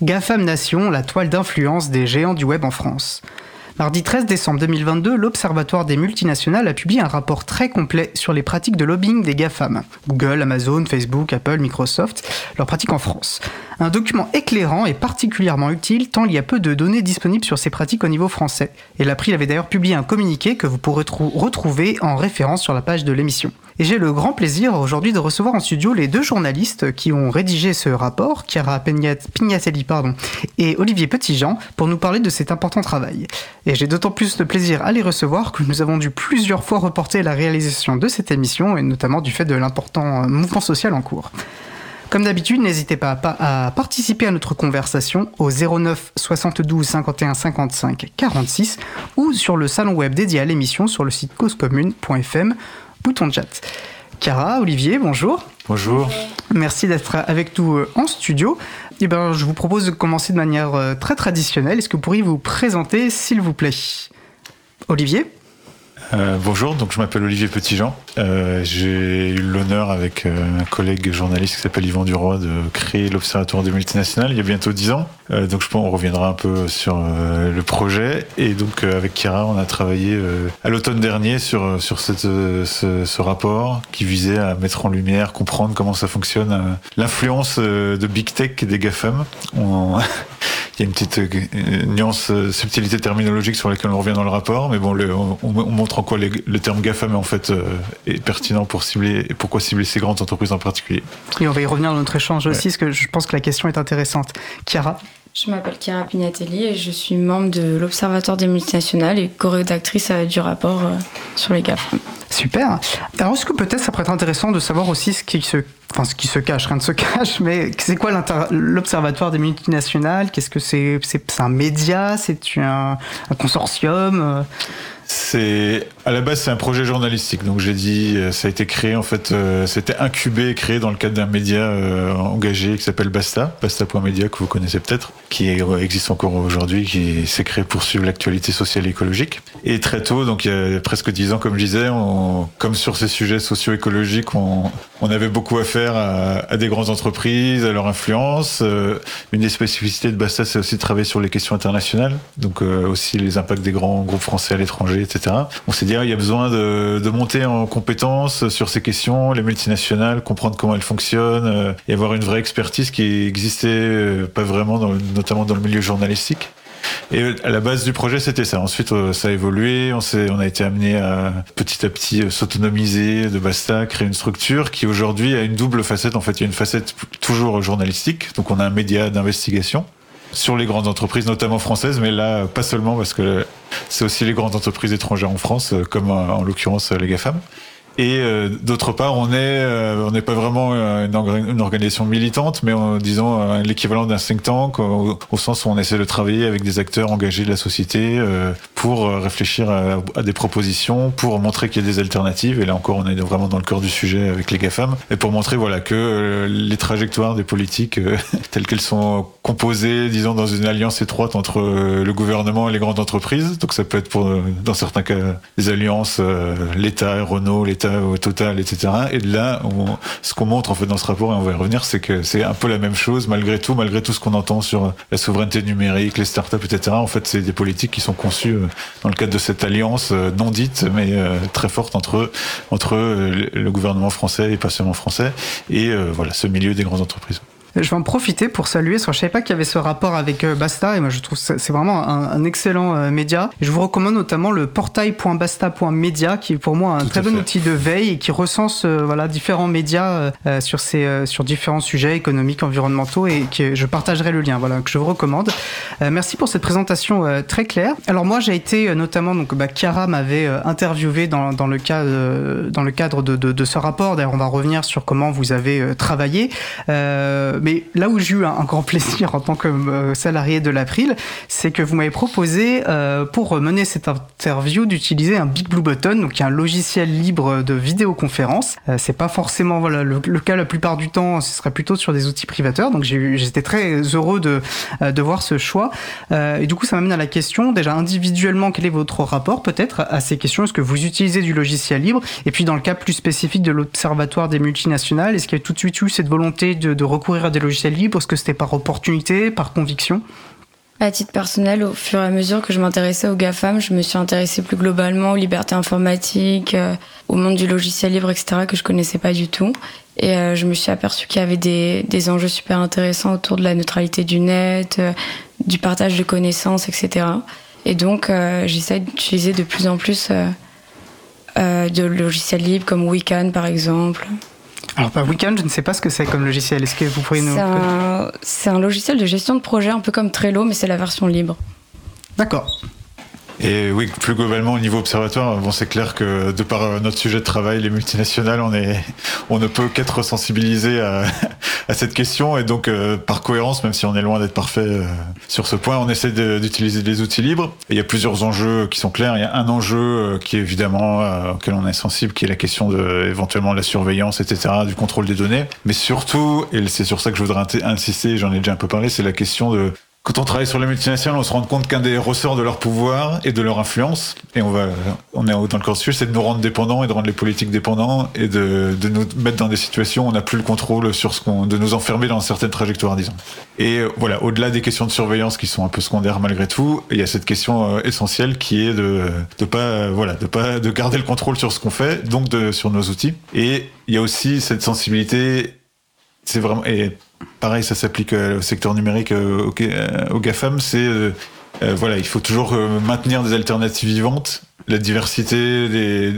GAFAM Nation, la toile d'influence des géants du web en France. Mardi 13 décembre 2022, l'Observatoire des multinationales a publié un rapport très complet sur les pratiques de lobbying des GAFAM. Google, Amazon, Facebook, Apple, Microsoft, leurs pratiques en France. Un document éclairant et particulièrement utile tant il y a peu de données disponibles sur ces pratiques au niveau français. Et l'April avait d'ailleurs publié un communiqué que vous pourrez retrouver en référence sur la page de l'émission. Et j'ai le grand plaisir aujourd'hui de recevoir en studio les deux journalistes qui ont rédigé ce rapport, Chiara Pignatelli pardon, et Olivier Petitjean, pour nous parler de cet important travail. Et j'ai d'autant plus de plaisir à les recevoir que nous avons dû plusieurs fois reporter la réalisation de cette émission, et notamment du fait de l'important mouvement social en cours. Comme d'habitude, n'hésitez pas à, participer à notre conversation au 09 72 51 55 46 ou sur le salon web dédié à l'émission sur le site causecommune.fm bouton chat. Cara, Olivier, bonjour. Bonjour. Merci d'être avec nous euh, en studio. Eh ben, je vous propose de commencer de manière euh, très traditionnelle. Est-ce que vous pourriez vous présenter, s'il vous plaît? Olivier? Euh, bonjour, donc je m'appelle Olivier Petitjean. Euh, j'ai eu l'honneur avec euh, un collègue journaliste qui s'appelle Yvan Duroy de créer l'Observatoire des multinationales il y a bientôt dix ans. donc je pense qu'on reviendra un peu sur le projet. Et donc avec Kira, on a travaillé à l'automne dernier sur, sur cette, ce, ce, rapport qui visait à mettre en lumière, comprendre comment ça fonctionne, l'influence de Big Tech et des GAFAM. il y a une petite euh, nuance, euh, subtilité terminologique sur laquelle on revient dans le rapport, mais bon, le, on, montre en quoi le terme GAFAM est en fait euh, est pertinent pour cibler et pourquoi cibler ces grandes entreprises en particulier. Et on va y revenir dans notre échange aussi, parce que je pense que la question est intéressante. Chiara je m'appelle Chiara Pignatelli et je suis membre de l'Observatoire des multinationales et co-rédactrice du rapport sur les GAFAM. Super. Alors, est-ce que peut-être ça pourrait être intéressant de savoir aussi ce qui se, enfin, ce qui se cache, rien ne se cache, mais c'est quoi l'Observatoire des multinationales? Qu'est-ce que c'est C'est un média? C'est un, un, consortium c'est à la base c'est un projet journalistique. Donc j'ai dit euh, ça a été créé en fait euh, c'était incubé créé dans le cadre d'un média euh, engagé qui s'appelle Basta, Basta.media que vous connaissez peut-être, qui existe encore aujourd'hui, qui s'est créé pour suivre l'actualité sociale et écologique. Et très tôt, donc il y a presque dix ans comme je disais, on, comme sur ces sujets socio-écologiques, on, on, avait beaucoup à faire à, à, des grandes entreprises, à leur influence. une des spécificités de Basta, c'est aussi de travailler sur les questions internationales, donc aussi les impacts des grands groupes français à l'étranger On s'est dit, ah, il y a besoin de, monter en compétences sur ces questions, les multinationales, comprendre comment elles fonctionnent, euh, et avoir une vraie expertise qui existait euh, pas vraiment, notamment dans le milieu journalistique. Et à la base du projet, c'était ça. Ensuite, euh, ça a évolué. On, on a été amené à petit à petit s'autonomiser de Basta, créer une structure qui aujourd'hui a une double facette. En fait, il y a une facette toujours journalistique. Donc, on a un média d'investigation sur les grandes entreprises, notamment françaises, mais là, pas seulement parce que c'est aussi les grandes entreprises étrangères en France, euh, comme en l'occurrence les GAFAM. Et euh, d'autre part, on est, euh, on n'est pas vraiment une, une, organisation militante, mais en, disons euh, l'équivalent d'un think tank, au, sens où on essaie de travailler avec des acteurs engagés de la société pour réfléchir à, à, des propositions, pour montrer qu'il y a des alternatives. Et là encore, on est vraiment dans le cœur du sujet avec les GAFAM, et pour montrer voilà que les trajectoires des politiques telles qu'elles sont composées, disons dans une alliance étroite entre le gouvernement et les grandes entreprises. Donc ça peut être pour, dans certains cas, des alliances l'État, Renault, l'État au total, etc. Et là, ce qu'on montre en fait dans ce rapport, et on va y revenir, c'est que c'est un peu la même chose malgré tout, malgré tout ce qu'on entend sur la souveraineté numérique, les startups, etc. En fait, c'est des politiques qui sont conçues euh, dans le cadre de cette alliance euh, non dite, mais euh, très forte entre entre le gouvernement français et pas seulement français, et voilà ce milieu des grandes entreprises. Je vais en profiter pour saluer, parce je savais pas qu'il y avait ce rapport avec euh, Basta, et moi je trouve que c'est vraiment un, excellent euh, média. je vous recommande notamment le portail.basta.media, qui est pour moi un très bon outil de veille et qui recense euh, voilà, différents médias sur, ces, sur différents sujets économiques, environnementaux, et que je partagerai le lien, voilà, que je vous recommande. merci pour cette présentation très claire. Alors moi j'ai été notamment, donc bah, Chiara m'avait interviewé dans, dans, le cas, dans le cadre de, de, de ce rapport, d'ailleurs on va revenir sur comment vous avez travaillé. Mais là où j'ai eu un, grand plaisir en tant que euh, salarié de l'April, c'est que vous m'avez proposé euh, pour mener cette interview d'utiliser un Big Blue Button, donc un logiciel libre de vidéoconférence. c'est pas forcément le, cas la plupart du temps, ce serait plutôt sur des outils privateurs. Donc j'étais très heureux de de voir ce choix. et du coup, ça m'amène à la question déjà individuellement, quel est votre rapport peut-être à ces questions? Est-ce que vous utilisez du logiciel libre? Et puis dans le cas plus spécifique de l'Observatoire des multinationales, est-ce qu'il y a tout de suite eu cette volonté de, de recourir des logiciels libres Est-ce que c'était par opportunité, par conviction à titre personnel, au fur et à mesure que je m'intéressais aux GAFAM, je me suis intéressée plus globalement aux libertés informatiques, euh, au monde du logiciel libre, etc., que je connaissais pas du tout. Et euh, je me suis aperçue qu'il y avait des, des, enjeux super intéressants autour de la neutralité du net, euh, du partage de connaissances, etc. Et donc, j'essaie d'utiliser de plus en plus de logiciels libres comme Wiccan, par exemple. Alors, pas Weekend, je ne sais pas ce que c'est comme logiciel. Est-ce que vous pourriez nous. C'est un, logiciel de gestion de projet, un peu comme Trello, mais c'est la version libre. D'accord. Et oui, plus globalement au niveau observatoire, bon, c'est clair que de par notre sujet de travail, les multinationales, on est, on ne peut qu'être sensibilisé à, à, cette question et donc euh, par cohérence, même si on est loin d'être parfait euh, sur ce point, on essaie d'utiliser des outils libres. Il y a plusieurs enjeux qui sont clairs. Il y a un enjeu qui est évidemment auquel on est sensible, qui est la question de éventuellement la surveillance, etc., du contrôle des données. Mais surtout, et c'est sur ça que je voudrais insister, j'en ai déjà un peu parlé, c'est la question de quand on travaille sur les multinationales, on se rend compte qu'un des ressorts de leur pouvoir et de leur influence, et on va, on est dans le corps c'est de nous rendre dépendants et de rendre les politiques dépendants et de, de nous mettre dans des situations où on n'a plus le contrôle sur ce qu'on, de nous enfermer dans certaines trajectoires, disons. Et euh, voilà, au-delà des questions de surveillance qui sont un peu secondaires malgré tout, il y a cette question euh, essentielle qui est de, de pas, euh, voilà, de pas, de garder le contrôle sur ce qu'on fait, donc de, sur nos outils. Et il y a aussi cette sensibilité, c'est vraiment, et pareil, ça s'applique euh, au secteur numérique, euh, au, euh, au GAFAM, c'est voilà, il faut toujours maintenir des alternatives vivantes. La diversité,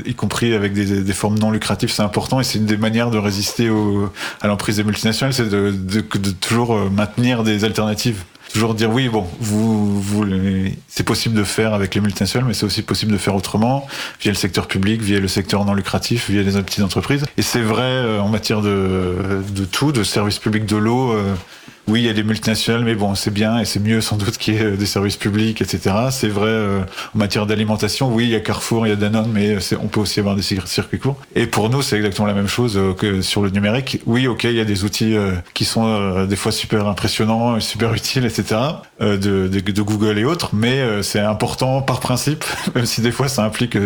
y compris avec des, formes non lucratives, c'est important et c'est une des manières de résister à l'emprise des multinationales, c'est de, toujours maintenir des alternatives toujours dire oui, bon, vous, vous c'est possible de faire avec les multinationales, mais c'est aussi possible de faire autrement, via le secteur public, via le secteur non lucratif, via les petites entreprises. Et c'est vrai euh, en matière de, de tout, de services publics de l'eau. Euh, oui, il y a des multinationales, mais bon, c'est bien et c'est mieux sans doute qu'il y ait euh, des services publics, etc. C'est vrai euh, en matière d'alimentation. Oui, il y a Carrefour, il y a Danone, mais on peut aussi avoir des circuits courts. Et pour nous, c'est exactement la même chose euh, que sur le numérique. Oui, ok, il y a des outils qui sont des fois super impressionnants, super utiles, etc. De, de Google et autres, mais c'est important par principe, même si des fois ça implique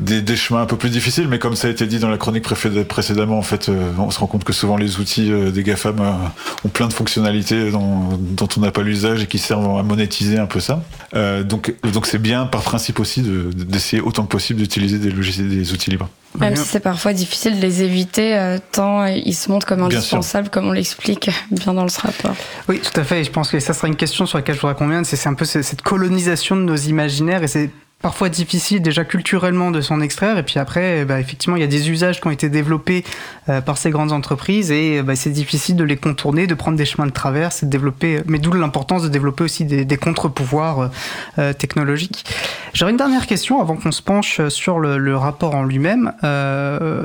des, des, chemins un peu plus difficiles, mais comme ça a été dit dans la chronique précédemment, en fait, euh, on se rend compte que souvent les outils euh, des GAFAM euh, ont plein de fonctionnalités dont, dont on n'a pas l'usage et qui servent à monétiser un peu ça. donc, donc c'est bien par principe aussi d'essayer de, autant que possible d'utiliser des logiciels, des outils libres. Même si c'est parfois difficile de les éviter, tant ils se montrent comme indispensables, comme on l'explique bien dans ce rapport. Oui, tout à fait. Et je pense que ça sera une question sur laquelle je voudrais qu'on vienne. C'est un peu cette colonisation de nos imaginaires et c'est parfois difficile déjà culturellement de s'en extraire. Et puis après bah, effectivement il y a des usages qui ont été développés euh, par ces grandes entreprises. Et bah, c'est difficile de les contourner de prendre des chemins de traverse de développer mais d'où l'importance de développer aussi des, contre-pouvoirs euh, euh, technologiques. J'aurais une dernière question avant qu'on se penche sur le, rapport en lui-même.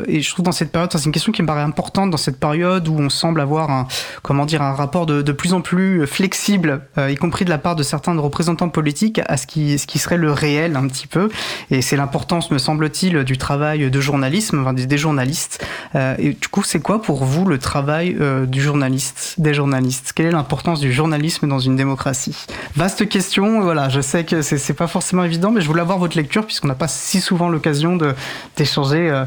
Et je trouve dans cette période c'est une question qui me paraît importante dans cette période où on semble avoir un comment dire un rapport de, plus en plus flexible y compris de la part de certains représentants politiques à ce qui, ce qui serait le réel un petit peu. Et c'est l'importance, me semble-t-il, du travail de journalisme, des, journalistes. Euh, et du coup, c'est quoi pour vous le travail euh, du journaliste, des journalistes? Quelle est l'importance du journalisme dans une démocratie? Vaste question. Voilà, je sais que c'est pas forcément évident, mais je voulais avoir votre lecture puisqu'on n'a pas si souvent l'occasion d'échanger. Euh,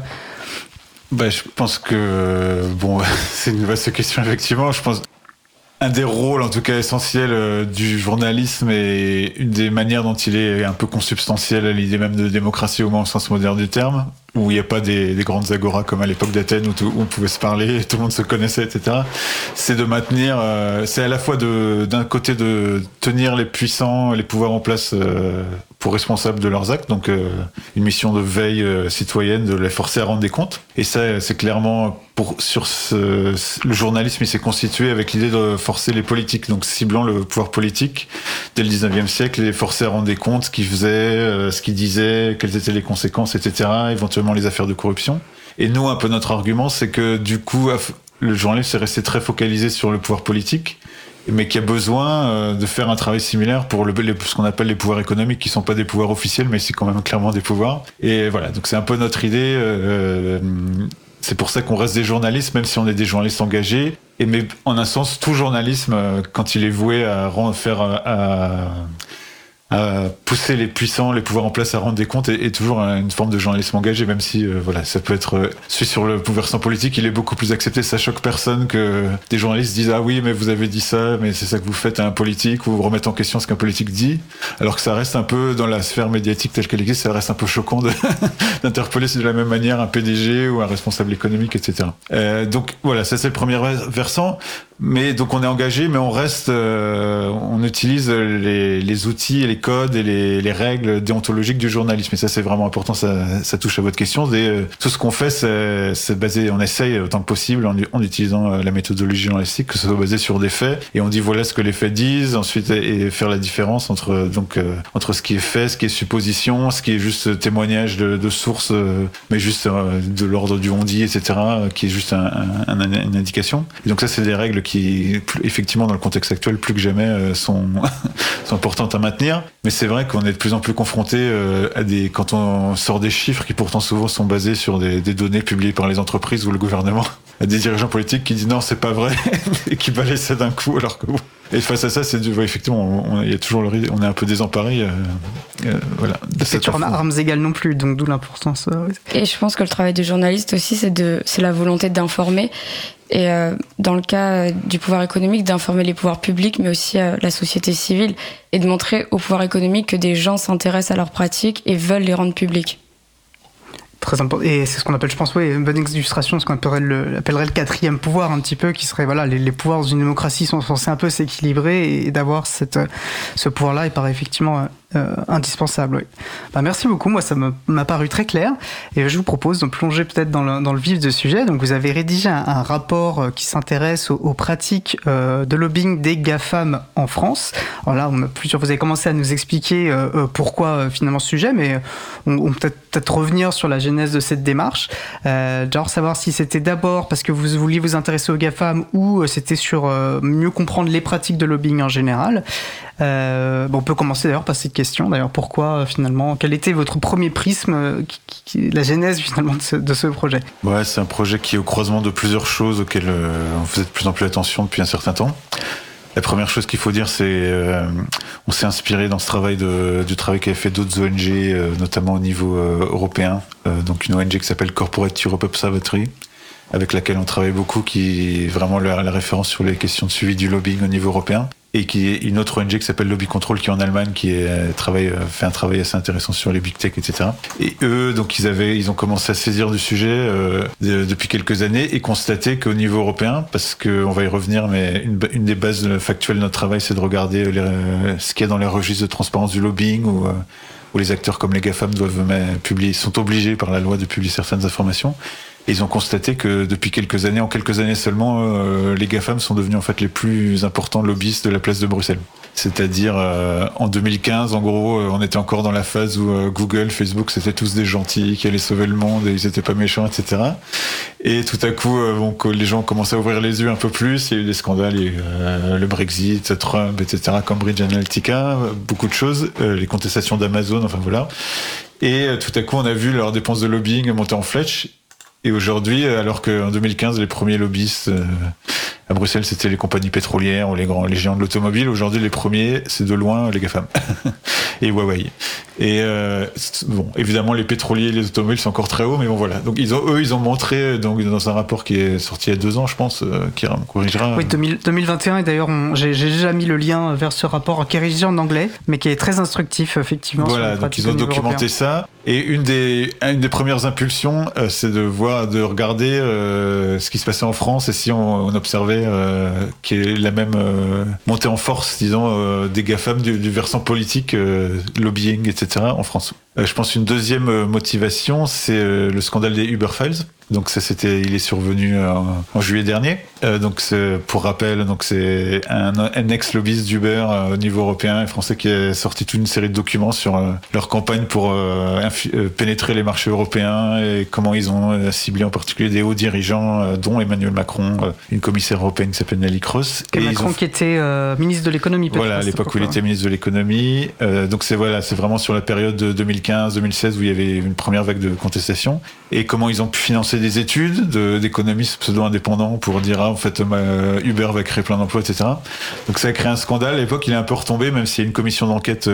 bah, je pense que bon, c'est une vaste question effectivement. Je pense un des rôles, en tout cas essentiels, euh, du journalisme et une des manières dont il est un peu consubstantiel à l'idée même de démocratie au moins au sens moderne du terme, où il n'y a pas des, grandes agoras comme à l'époque d'Athènes où, on pouvait se parler, tout le monde se connaissait, etc. C'est de maintenir, euh, c'est à la fois d'un côté de tenir les puissants, les pouvoirs en place euh, pour responsables de leurs actes, donc euh, une mission de veille euh, citoyenne, de les forcer à rendre des comptes. Et ça, c'est clairement pour sur le journalisme, il s'est constitué avec l'idée de forcer les politiques, donc ciblant le pouvoir politique dès le 19e siècle, les forcer à rendre des comptes, ce qu'ils faisaient, euh, ce qu'ils disaient, quelles étaient les conséquences, etc. Éventuellement les affaires de corruption. Et nous, un peu notre argument, c'est que du coup, le journalisme s'est resté très focalisé sur le pouvoir politique mais qui a besoin euh, de faire un travail similaire pour le, ce qu'on appelle les pouvoirs économiques, qui sont pas des pouvoirs officiels, mais c'est quand même clairement des pouvoirs. Et voilà, donc c'est un peu notre idée. Euh, c'est pour ça qu'on reste des journalistes, même si on est des journalistes engagés. Et mais en un sens, tout journalisme, euh, quand il est voué à faire à pousser les puissants, les pouvoirs en place à rendre des comptes est, toujours une forme de journalisme engagé, même si euh, voilà, ça peut être celui sur le versant politique, il est beaucoup plus accepté. Ça choque personne que des journalistes disent ah oui mais vous avez dit ça, mais c'est ça que vous faites à un politique ou vous remettez en question ce qu'un politique dit, alors que ça reste un peu dans la sphère médiatique telle qu'elle existe, ça reste un peu choquant d'interpeller de la même manière un PDG ou un responsable économique, etc. Euh, donc voilà, ça c'est le premier versant. Mais donc on est engagé, mais on reste, euh, on utilise les, outils, les codes et les, les, règles déontologiques du journalisme. Et ça c'est vraiment important, ça, touche à votre question. Euh, tout ce qu'on fait, c'est basé, on essaye autant que possible en, utilisant euh, la méthodologie journalistique, que ce soit basé sur des faits. Et on dit voilà ce que les faits disent, ensuite et, faire la différence entre donc entre ce qui est fait, ce qui est supposition, ce qui est juste témoignage de, de sources, mais juste de l'ordre du on dit, etc., qui est juste un, un, une indication. Et donc ça c'est des règles qui, effectivement, dans le contexte actuel, plus que jamais, euh, sont, importantes à maintenir. Mais c'est vrai qu'on est de plus en plus confronté euh, à des, quand on sort des chiffres qui pourtant souvent sont basés sur des, données publiées par les entreprises ou le gouvernement, à des dirigeants politiques qui disent non, c'est pas vrai, et qui balayent ça d'un coup, alors que et face à ça, c'est effectivement, il y a toujours le on est un peu désemparé. Euh, euh, voilà. C'est toujours armes égales non plus, donc d'où l'importance. Et je pense que le travail du journaliste aussi, c'est de, c'est la volonté d'informer et euh, dans le cas euh, du pouvoir économique, d'informer les pouvoirs publics, mais aussi euh, la société civile, et de montrer au pouvoir économique que des gens s'intéressent à leurs pratiques et veulent les rendre publiques. Très important. Et c'est ce qu'on appelle, je pense, oui, une bonne illustration, ce qu'on appellerait le, appellerait le quatrième pouvoir, un petit peu, qui serait, voilà, les, pouvoirs dans une démocratie sont censés un peu s'équilibrer, et, d'avoir cette, ce pouvoir-là, il paraît effectivement euh, indispensable. Bah, merci beaucoup, moi ça m'a paru très clair et je vous propose de plonger peut-être dans le, vif du sujet. Donc vous avez rédigé un, rapport euh, qui s'intéresse aux, pratiques euh, de lobbying des GAFAM en France. Alors là, vous avez commencé à nous expliquer pourquoi finalement ce sujet, mais on, peut peut-être revenir sur la genèse de cette démarche. genre savoir si c'était d'abord parce que vous vouliez vous intéresser aux GAFAM ou c'était sur mieux comprendre les pratiques de lobbying en général. on peut commencer d'ailleurs par cette question d'ailleurs. Pourquoi euh, finalement Quel était votre premier prisme, euh, la genèse finalement de ce, projet? Ouais, c'est un projet qui est au croisement de plusieurs choses auxquelles euh, on faisait de plus en plus attention depuis un certain temps. La première chose qu'il faut dire, c'est on s'est inspiré dans ce travail du travail qu'avaient fait d'autres ONG, notamment au niveau européen. donc une ONG qui s'appelle Corporate Europe Observatory, avec laquelle on travaille beaucoup, qui est vraiment la, la référence sur les questions de suivi du lobbying au niveau européen et qui est une autre ONG qui s'appelle Lobby Control qui est en Allemagne qui est, euh, travaille, euh, fait un travail assez intéressant sur les big tech etc et eux donc ils avaient ils ont commencé à saisir du sujet euh, depuis quelques années et constaté qu'au niveau européen parce que on va y revenir mais une, des bases factuelles de notre travail c'est de regarder les, ce qu'il y a dans les registres de transparence du lobbying ou où les acteurs comme les GAFAM doivent publier, sont obligés par la loi de publier certaines informations. Ils ont constaté que depuis quelques années, en quelques années seulement, euh, les GAFAM sont devenus en fait les plus importants lobbyistes de la place de Bruxelles. C'est-à-dire euh, en 2015, en gros, euh, on était encore dans la phase où Google, Facebook, c'était tous des gentils qui allaient sauver le monde et ils étaient pas méchants, etc. Et tout à coup, bon, les gens commençaient à ouvrir les yeux un peu plus. Il y a eu des scandales, il y a eu, le Brexit, Trump, etc., Cambridge Analytica, beaucoup de choses, les contestations d'Amazon, enfin voilà. Et tout à coup, on a vu leurs dépenses de lobbying monter en flèche. Et aujourd'hui, alors qu'en 2015, les premiers lobbyistes euh, à Bruxelles, c'était les compagnies pétrolières ou les grands, les géants de l'automobile. Aujourd'hui, les premiers, c'est de loin les GAFAM et Huawei. Et euh, bon, évidemment, les pétroliers et les automobiles sont encore très hauts, mais bon voilà. Donc ils ont, eux, ils ont montré donc dans un rapport qui est sorti il y a deux ans, je pense, euh, qui corrigera. Oui, 2021. Et d'ailleurs, j'ai déjà mis le lien vers ce rapport qui est rédigé en anglais, mais qui est très instructif, effectivement. Voilà, donc ils ont documenté ça. Et une des, une des premières impulsions, euh, c'est de voir, de regarder euh, ce qui se passait en France et si on, on observait euh, qui est la même montée en force, disons, des GAFAM du, du versant politique, lobbying, etc. en France. je pense une deuxième motivation, c'est le scandale des Uber Files. Donc ça c'était, il est survenu en, juillet dernier. Euh, donc pour rappel, donc c'est un, un ex-lobbyiste d'Uber euh, au niveau européen et français qui a sorti toute une série de documents sur euh, leur campagne pour euh, pénétrer les marchés européens et comment ils ont ciblé en particulier des hauts dirigeants, dont Emmanuel Macron, une commissaire européenne qui s'appelle Nelly Cross. Et, Macron qui était ministre de l'économie. Voilà, à l'époque où il était ministre de l'économie. donc c'est voilà, c'est vraiment sur la période de 2015-2016 où il y avait une première vague de contestation et comment ils ont pu financer des études d'économistes pseudo-indépendants pour dire ah en fait Uber va créer plein d'emplois, etc. Donc ça a créé un scandale. À l'époque, il est un peu retombé, même s'il y a une commission d'enquête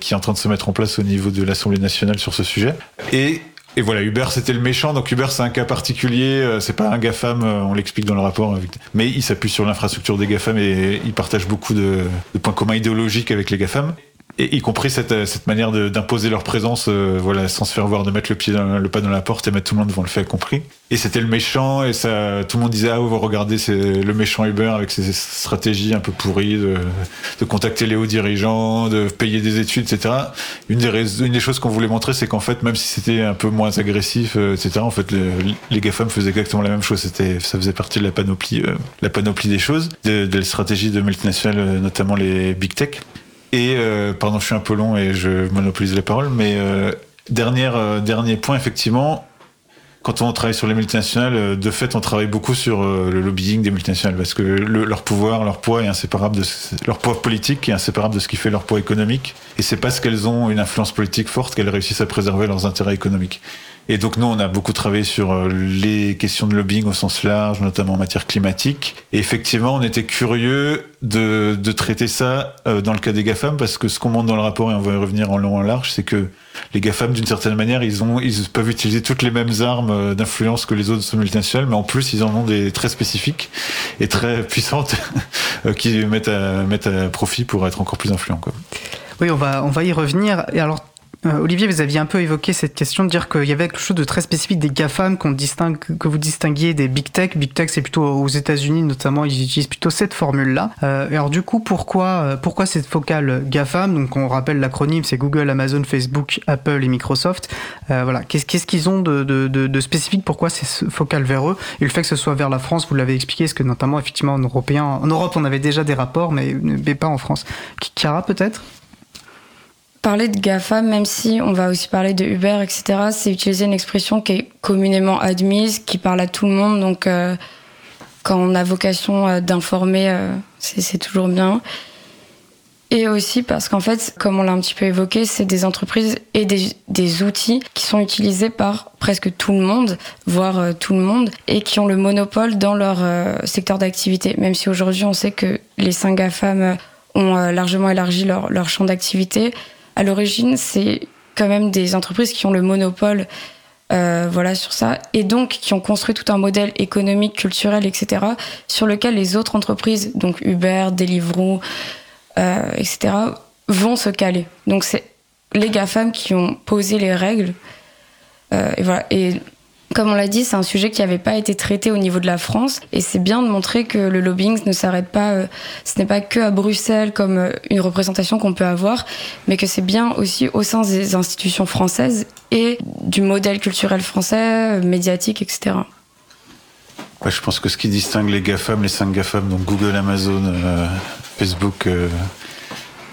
qui est en train de se mettre en place au niveau de l'Assemblée nationale sur ce sujet. Et et voilà, Uber c'était le méchant, donc Uber c'est un cas particulier, euh, c'est pas un GAFAM, euh, on l'explique dans le rapport, mais il s'appuie sur l'infrastructure des GAFAM et il partage beaucoup de points communs idéologiques avec les GAFAM y compris cette, euh, cette manière d'imposer leur présence, euh, voilà, sans se faire voir, de mettre le pied dans, le pas dans la porte et mettre tout le monde devant le fait compris. Et c'était le méchant, et ça, tout le monde disait ah oh, regardez c'est le méchant Uber avec ses stratégies un peu pourries de, de contacter les hauts dirigeants, de payer des études, etc. Une des, choses qu'on voulait montrer, c'est qu'en fait même si c'était un peu moins agressif, euh, etc. En fait les GAFAM faisaient exactement la même chose. C'était, ça faisait partie de la panoplie, la panoplie des choses, de, de stratégies de multinationales, notamment les big tech. Et, euh, pardon, je suis un peu long et je monopolise la parole, mais euh, dernier, euh, dernier point, effectivement, quand on travaille sur les multinationales, euh, de fait, on travaille beaucoup sur euh, le lobbying des multinationales parce que leur pouvoir, leur poids est inséparable de leur poids politique est inséparable de ce qui fait leur poids économique. Et c'est parce qu'elles ont une influence politique forte qu'elles réussissent à préserver leurs intérêts économiques. Et donc nous, on a beaucoup travaillé sur euh, les questions de lobbying au sens large, notamment en matière climatique. Et effectivement, on était curieux de, de traiter ça dans le cas des GAFAM, parce que ce qu'on montre dans le rapport, et on va y revenir en long en large, c'est que les GAFAM, d'une certaine manière, ils, ont, ils peuvent utiliser toutes les mêmes armes euh, d'influence que les autres multinationales, mais en plus, ils en ont des très spécifiques et très puissantes euh, qui mettent à, mettent à profit pour être encore plus influents. Quoi. Oui, on va, on va y revenir. Et alors, euh, Olivier, vous aviez un peu évoqué cette question de dire qu'il y avait quelque chose de très spécifique des GAFAM qu'on distingue, que vous distinguiez des Big Tech. Big Tech, c'est plutôt aux États-Unis notamment, ils utilisent plutôt cette formule-là. Euh, alors du coup, pourquoi, euh, pourquoi cette focale GAFAM? Donc on rappelle l'acronyme, c'est Google, Amazon, Facebook, Apple et Microsoft. voilà, qu'est-ce qu'ils ont de, de, de, spécifique? Pourquoi c'est focal vers eux? Et le fait que ce soit vers la France, vous l'avez expliqué, parce que notamment effectivement en européen, en Europe, on avait déjà des rapports, mais, mais pas en France. Chiara peut-être? Parler de GAFA, même si on va aussi parler de Uber, etc., c'est utiliser une expression qui est communément admise, qui parle à tout le monde. Donc, euh, quand on a vocation euh, d'informer, euh, c'est toujours bien. Et aussi parce qu'en fait, comme on l'a un petit peu évoqué, c'est des entreprises et des, outils qui sont utilisés par presque tout le monde, voire tout le monde, et qui ont le monopole dans leur secteur d'activité. Même si aujourd'hui on sait que les 5 GAFAM ont largement élargi leur champ d'activité, à l'origine, c'est quand même des entreprises qui ont le monopole euh, voilà sur ça et donc qui ont construit tout un modèle économique, culturel, etc. sur lequel les autres entreprises, donc Uber, Deliveroo, euh, etc. vont se caler. Donc c'est les GAFAM qui ont posé les règles euh, et voilà comme on l'a dit, c'est un sujet qui n'avait pas été traité au niveau de la France et c'est bien de montrer que le lobbying ne s'arrête pas, euh, ce n'est pas que à Bruxelles comme euh, une représentation qu'on peut avoir, mais que c'est bien aussi au sein des institutions françaises et du modèle culturel français, euh, médiatique, etc. je pense que ce qui distingue les GAFAM, les cinq GAFAM, donc Google, Amazon, Facebook,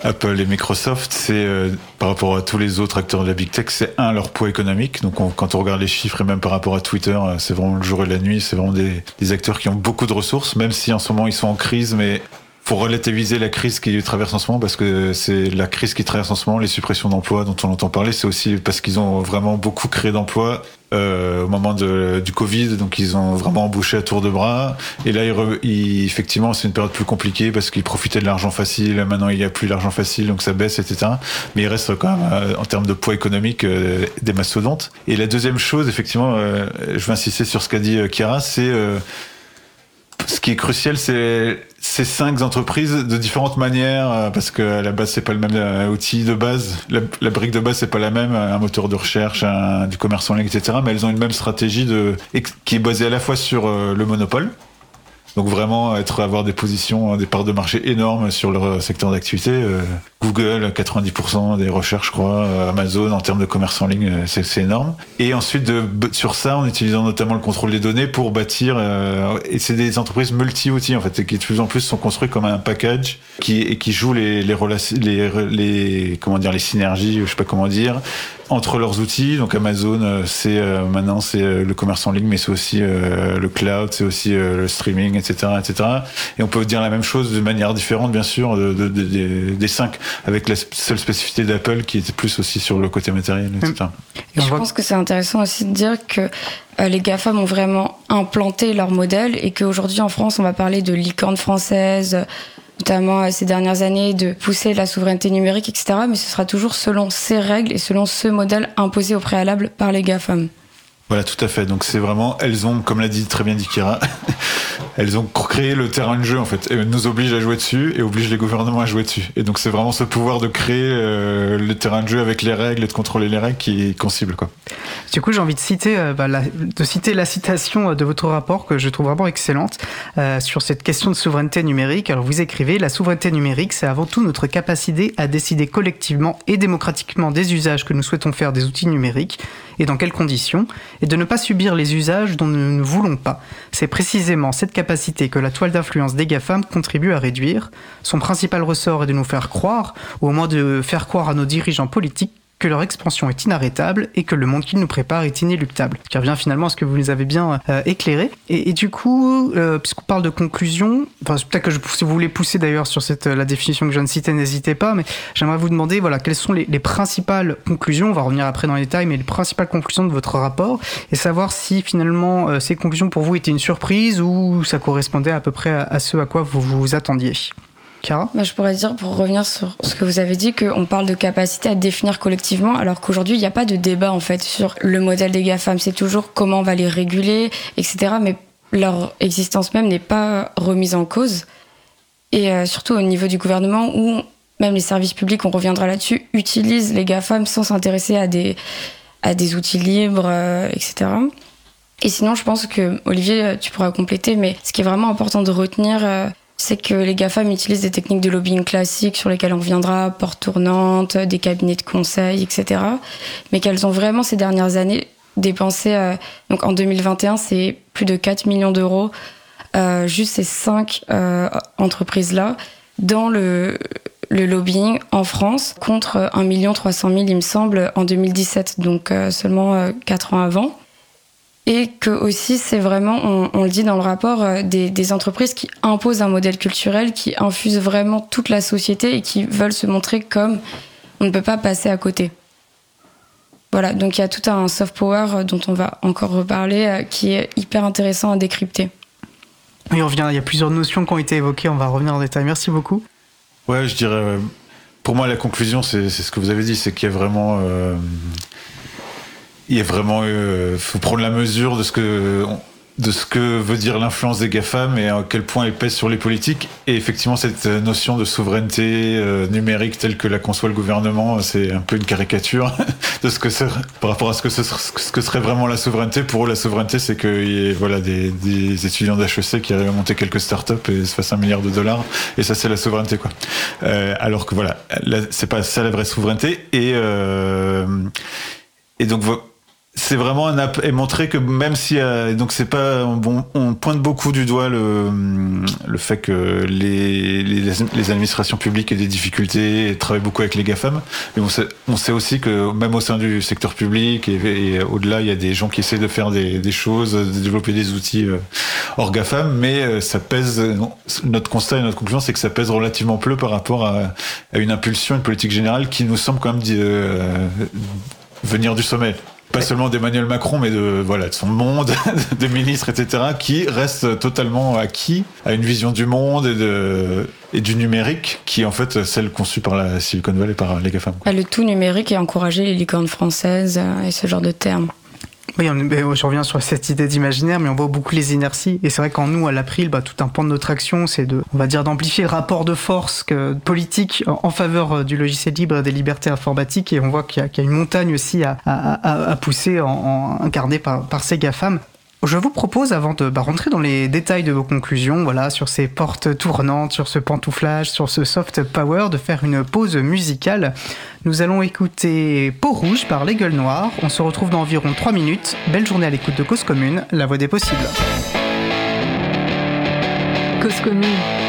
Apple et Microsoft, c'est euh, par rapport à tous les autres acteurs de la big tech, c'est un leur poids économique. Donc quand on regarde les chiffres et même par rapport à Twitter, euh, c'est vraiment le jour et la nuit. C'est vraiment des, des, acteurs qui ont beaucoup de ressources, même si en ce moment ils sont en crise, mais faut relativiser la crise qui traverse en ce moment parce que c'est la crise qui traverse en ce moment, les suppressions d'emplois dont on entend parler, c'est aussi parce qu'ils ont vraiment beaucoup créé d'emplois euh, au moment de, du Covid, donc ils ont vraiment embauché à tour de bras. Et là, ils, effectivement, c'est une période plus compliquée parce qu'ils profitaient de l'argent facile. Maintenant, il n'y a plus l'argent facile, donc ça baisse, etc. Mais il reste quand même, euh, en termes de poids économique, euh, des mastodontes. Et la deuxième chose, effectivement, euh, je vais insister sur ce qu'a dit Chiara, c'est ce qui est crucial, c'est ces cinq entreprises de différentes manières, euh, parce que à la base c'est pas le même euh, outil de base, la, brique de base c'est pas la même, un moteur de recherche, un, du commerce en ligne, etc. Mais elles ont une même stratégie de qui est basée à la fois sur euh, le monopole, donc vraiment être avoir des positions, des parts de marché énormes sur leur secteur d'activité. Euh, Google, 90% des recherches, je crois. Euh, Amazon, en termes de commerce en ligne, euh, c'est énorme. Et ensuite, de, sur ça, en utilisant notamment le contrôle des données pour bâtir. et c'est des entreprises multi-outils en fait, qui de plus en plus sont construites comme un package qui et qui jouent les les les, les comment dire les synergies, je sais pas comment dire, entre leurs outils. Donc Amazon, euh, c'est euh, maintenant c'est euh, le commerce en ligne, mais c'est aussi le cloud, c'est aussi le streaming, etc., etc. Et on peut dire la même chose de manière différente, bien sûr, de, de, des cinq. avec la seule spécificité d'Apple qui était plus aussi sur le côté matériel, etc. Et je pense que c'est intéressant aussi de dire que les GAFAM ont vraiment implanté leur modèle et qu'aujourd'hui en France, on va parler de licorne française, notamment ces dernières années, de pousser la souveraineté numérique, etc. Mais ce sera toujours selon ces règles et selon ce modèle imposé au préalable par les GAFAM. Voilà, tout à fait. Donc c'est vraiment, elles ont, comme l'a dit très bien Dikira, elles ont créé le terrain de jeu en fait, et nous obligent à jouer dessus et obligent les gouvernements à jouer dessus. Et donc c'est vraiment ce pouvoir de créer euh, le terrain de jeu avec les règles et de contrôler les règles qui qu'on cible quoi. Du coup, j'ai envie de citer, euh, bah, la, de citer la citation euh, de votre rapport que je trouve vraiment excellente sur cette question de souveraineté numérique. Alors vous écrivez la souveraineté numérique, c'est avant tout notre capacité à décider collectivement et démocratiquement des usages que nous souhaitons faire des outils numériques et dans quelles conditions, et de ne pas subir les usages dont nous ne voulons pas. C'est précisément cette capacité que la toile d'influence des GAFAM contribue à réduire. Son principal ressort est de nous faire croire, ou au moins de faire croire à nos dirigeants politiques, que leur expansion est inarrêtable et que le monde qu'ils nous préparent est inéluctable. Ce qui revient finalement à ce que vous nous avez bien euh, éclairé. Et, du coup, euh, puisqu'on parle de conclusion, peut-être que si vous voulez pousser d'ailleurs sur cette, la définition que je viens de citer, n'hésitez pas, mais j'aimerais vous demander voilà, quelles sont les, les, principales conclusions, on va revenir après dans les détails, mais les principales conclusions de votre rapport, et savoir si finalement euh, ces conclusions pour vous étaient une surprise ou ça correspondait à peu près à, à ce à quoi vous vous attendiez. Bah, je pourrais dire, pour revenir sur ce que vous avez dit, qu'on parle de capacité à définir collectivement, alors qu'aujourd'hui, il n'y a pas de débat en fait sur le modèle des GAFAM. C'est toujours comment on va les réguler, etc. Mais leur existence même n'est pas remise en cause. Et euh, surtout au niveau du gouvernement, où même les services publics, on reviendra là-dessus, utilisent les GAFAM sans s'intéresser à des, à des outils libres, euh, etc. Et sinon, je pense que, Olivier, tu pourras compléter, mais ce qui est vraiment important de retenir, euh, c'est que les GAFAM utilisent des techniques de lobbying classiques sur lesquelles on reviendra, porte tournante, des cabinets de conseil, etc. Mais qu'elles ont vraiment ces dernières années dépensé, euh, donc en 2021, c'est plus de 4 millions d'euros, euh, juste ces cinq euh, entreprises-là, dans le, le lobbying en France, contre 1 300 000, il me semble, en 2017, donc seulement 4 ans avant et que aussi c'est vraiment, on, on, le dit dans le rapport, euh, des, des, entreprises qui imposent un modèle culturel, qui infusent vraiment toute la société et qui veulent se montrer comme on ne peut pas passer à côté. Voilà, donc il y a tout un soft power euh, dont on va encore reparler, euh, qui est hyper intéressant à décrypter. Oui, on revient, il y a plusieurs notions qui ont été évoquées, on va revenir en détail. Merci beaucoup. Ouais, je dirais, pour moi la conclusion, c'est ce que vous avez dit, c'est qu'il y a vraiment... Euh il y a vraiment, euh, faut prendre la mesure de ce que de ce que veut dire l'influence des GAFAM et à quel point elle pèse sur les politiques. Et effectivement, cette notion de souveraineté euh, numérique telle que la conçoit le gouvernement, c'est un peu une caricature de ce que c'est par rapport à ce que, ce, que serait vraiment la souveraineté. Pour eux, la souveraineté, c'est qu'il y ait voilà, des, des étudiants d'HEC qui arrivent à monter quelques startups et se fassent un milliard de dollars. Et ça, c'est la souveraineté. quoi. Euh, alors que voilà, c'est pas ça la vraie souveraineté. Et, euh, et donc, c'est vraiment un app et montrer que même si euh, donc c'est pas bon on pointe beaucoup du doigt le le fait que les, les, les administrations publiques aient des difficultés et travaillent beaucoup avec les gafam. Mais on sait on sait aussi que même au sein du secteur public et, au-delà il y a des gens qui essaient de faire des, des choses de développer des outils euh, hors gafam. Mais euh, ça pèse notre constat et notre conclusion c'est que ça pèse relativement peu par rapport à, à, une impulsion une politique générale qui nous semble quand même euh, venir du sommet pas seulement d'Emmanuel Macron, mais de, voilà, de son monde, des ministres, etc., qui restent totalement acquis à une vision du monde et, de, et du numérique, qui est en fait celle conçue par la Silicon Valley, par les GAFAM. Le tout numérique et encourager les licornes françaises euh, et ce genre de termes. Oui, je reviens sur cette idée d'imaginaire, mais on voit beaucoup les inerties. Et c'est vrai qu'en nous, à l'April, bah, tout un point de notre action, c'est de, on va dire, d'amplifier le rapport de force que, politique en, faveur euh, du logiciel libre et des libertés informatiques. Et on voit qu'il y, a une montagne aussi à, à, à pousser, en, en, incarnée par, par ces GAFAM. Je vous propose, avant de bah, rentrer dans les détails de vos conclusions, voilà, sur ces portes tournantes, sur ce pantouflage, sur ce soft power, de faire une pause musicale. Nous allons écouter Peau rouge par Les Gueules Noires. On se retrouve dans environ 3 minutes. Belle journée à l'écoute de Cause Commune, la voix des possibles. Cause Commune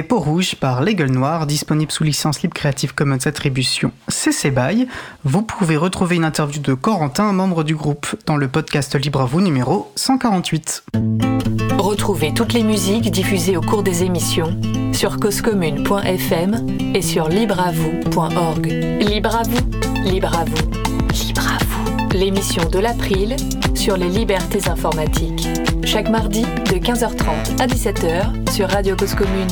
Peau Rouge par Les Gueules Noires, disponible sous licence libre Creative Commons Attribution CC BY. Vous pouvez retrouver une interview de Corentin, membre du groupe, dans le podcast Libre à vous numéro 148. Retrouvez toutes les musiques diffusées au cours des émissions sur causecommune.fm et sur libreavoue.org. Libre à vous, libre à vous, libre à vous. L'émission de l'April sur les libertés informatiques. Chaque mardi de 15h30 à 17h sur Radio Cause Commune.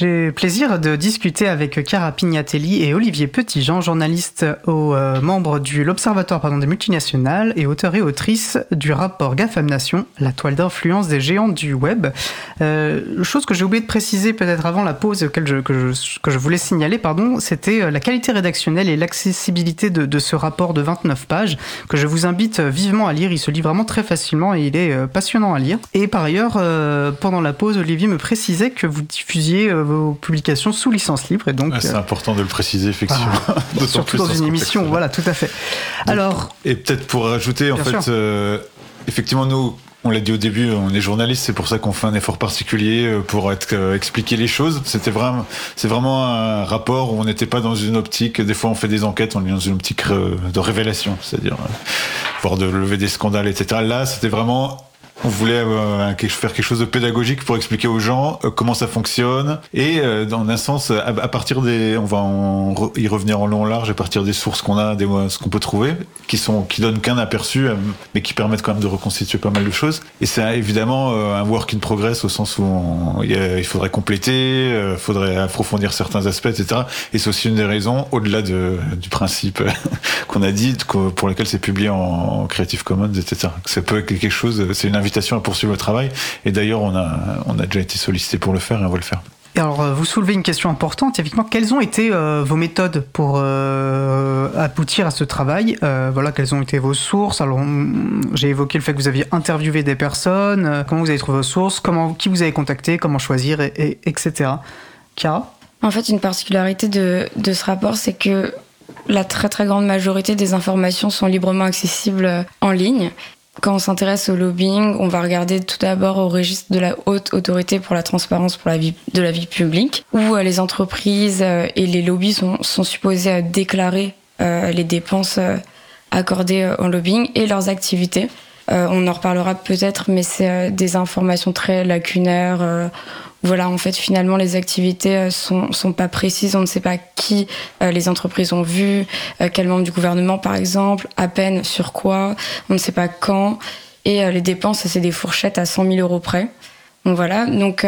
J'ai plaisir de discuter avec Chiara Pignatelli et Olivier Petitjean, journalistes aux euh, membres de l'Observatoire des multinationales et auteurs et autrices du rapport GAFAM Nation, la toile d'influence des géants du web. Euh, chose que j'ai oublié de préciser peut-être avant la pause auquel je, que, je, que je voulais signaler, pardon, c'était euh, la qualité rédactionnelle et l'accessibilité de, ce rapport de 29 pages que je vous invite vivement à lire. Il se lit vraiment très facilement et il est euh, passionnant à lire. Et par ailleurs, euh, pendant la pause, Olivier me précisait que vous diffusiez vos publications sous licence libre et donc c'est important de le préciser effectivement ah, surtout dans, dans une émission voilà tout à fait alors et peut-être pour rajouter en fait euh, effectivement nous on l'a dit au début, on est journaliste, c'est pour ça qu'on fait un effort particulier pour être, euh, expliquer les choses. C'était vraiment, c'est vraiment un rapport où on n'était pas dans une optique. Des fois, on fait des enquêtes, on est dans une optique euh, de révélation, c'est-à-dire euh, voire de lever des scandales, etc. Là, c'était vraiment on voulait euh, faire quelque chose de pédagogique pour expliquer aux gens euh, comment ça fonctionne. Et euh, dans un sens à, partir des on va y revenir en long en large à partir des sources qu'on a des ce qu'on peut trouver qui sont qui donnent qu'un aperçu mais qui permettent quand même de reconstituer pas mal de choses. Et c'est évidemment un work in progress au sens où il, faudrait compléter il faudrait approfondir certains aspects etc et c'est aussi une des raisons au-delà de, du principe qu'on a dit pour lequel c'est publié en, Creative Commons etc ça peut quelque chose c'est une à poursuivre le travail. Et d'ailleurs, on a, on a déjà été sollicité pour le faire et on va le faire. Et alors, vous soulevez une question importante. Effectivement, quelles ont été euh, vos méthodes pour euh, aboutir à ce travail? Euh, Voilà, quelles ont été vos sources? Alors, j'ai évoqué le fait que vous aviez interviewé des personnes. Euh, comment vous avez trouvé vos sources? Comment, qui vous avez contacté? Comment choisir? Et, et, Etc. Chiara? En fait, une particularité de, de ce rapport, c'est que la très très grande majorité des informations sont librement accessibles en ligne. Quand on s'intéresse au lobbying, on va regarder tout d'abord au registre de la haute autorité pour la transparence pour la vie, de la vie publique, où euh, les entreprises euh, et les lobbies sont, sont supposés à déclarer euh, les dépenses euh, accordées en lobbying et leurs activités. Euh, on en reparlera peut-être, mais c'est des informations très lacunaires voilà, en fait, finalement, les activités sont, sont pas précises. On ne sait pas qui euh, les entreprises ont vu, euh, quel membre du gouvernement, par exemple, à peine sur quoi. On ne sait pas quand. Et euh, les dépenses, c'est des fourchettes à 100 000 euros près. Donc voilà. Donc,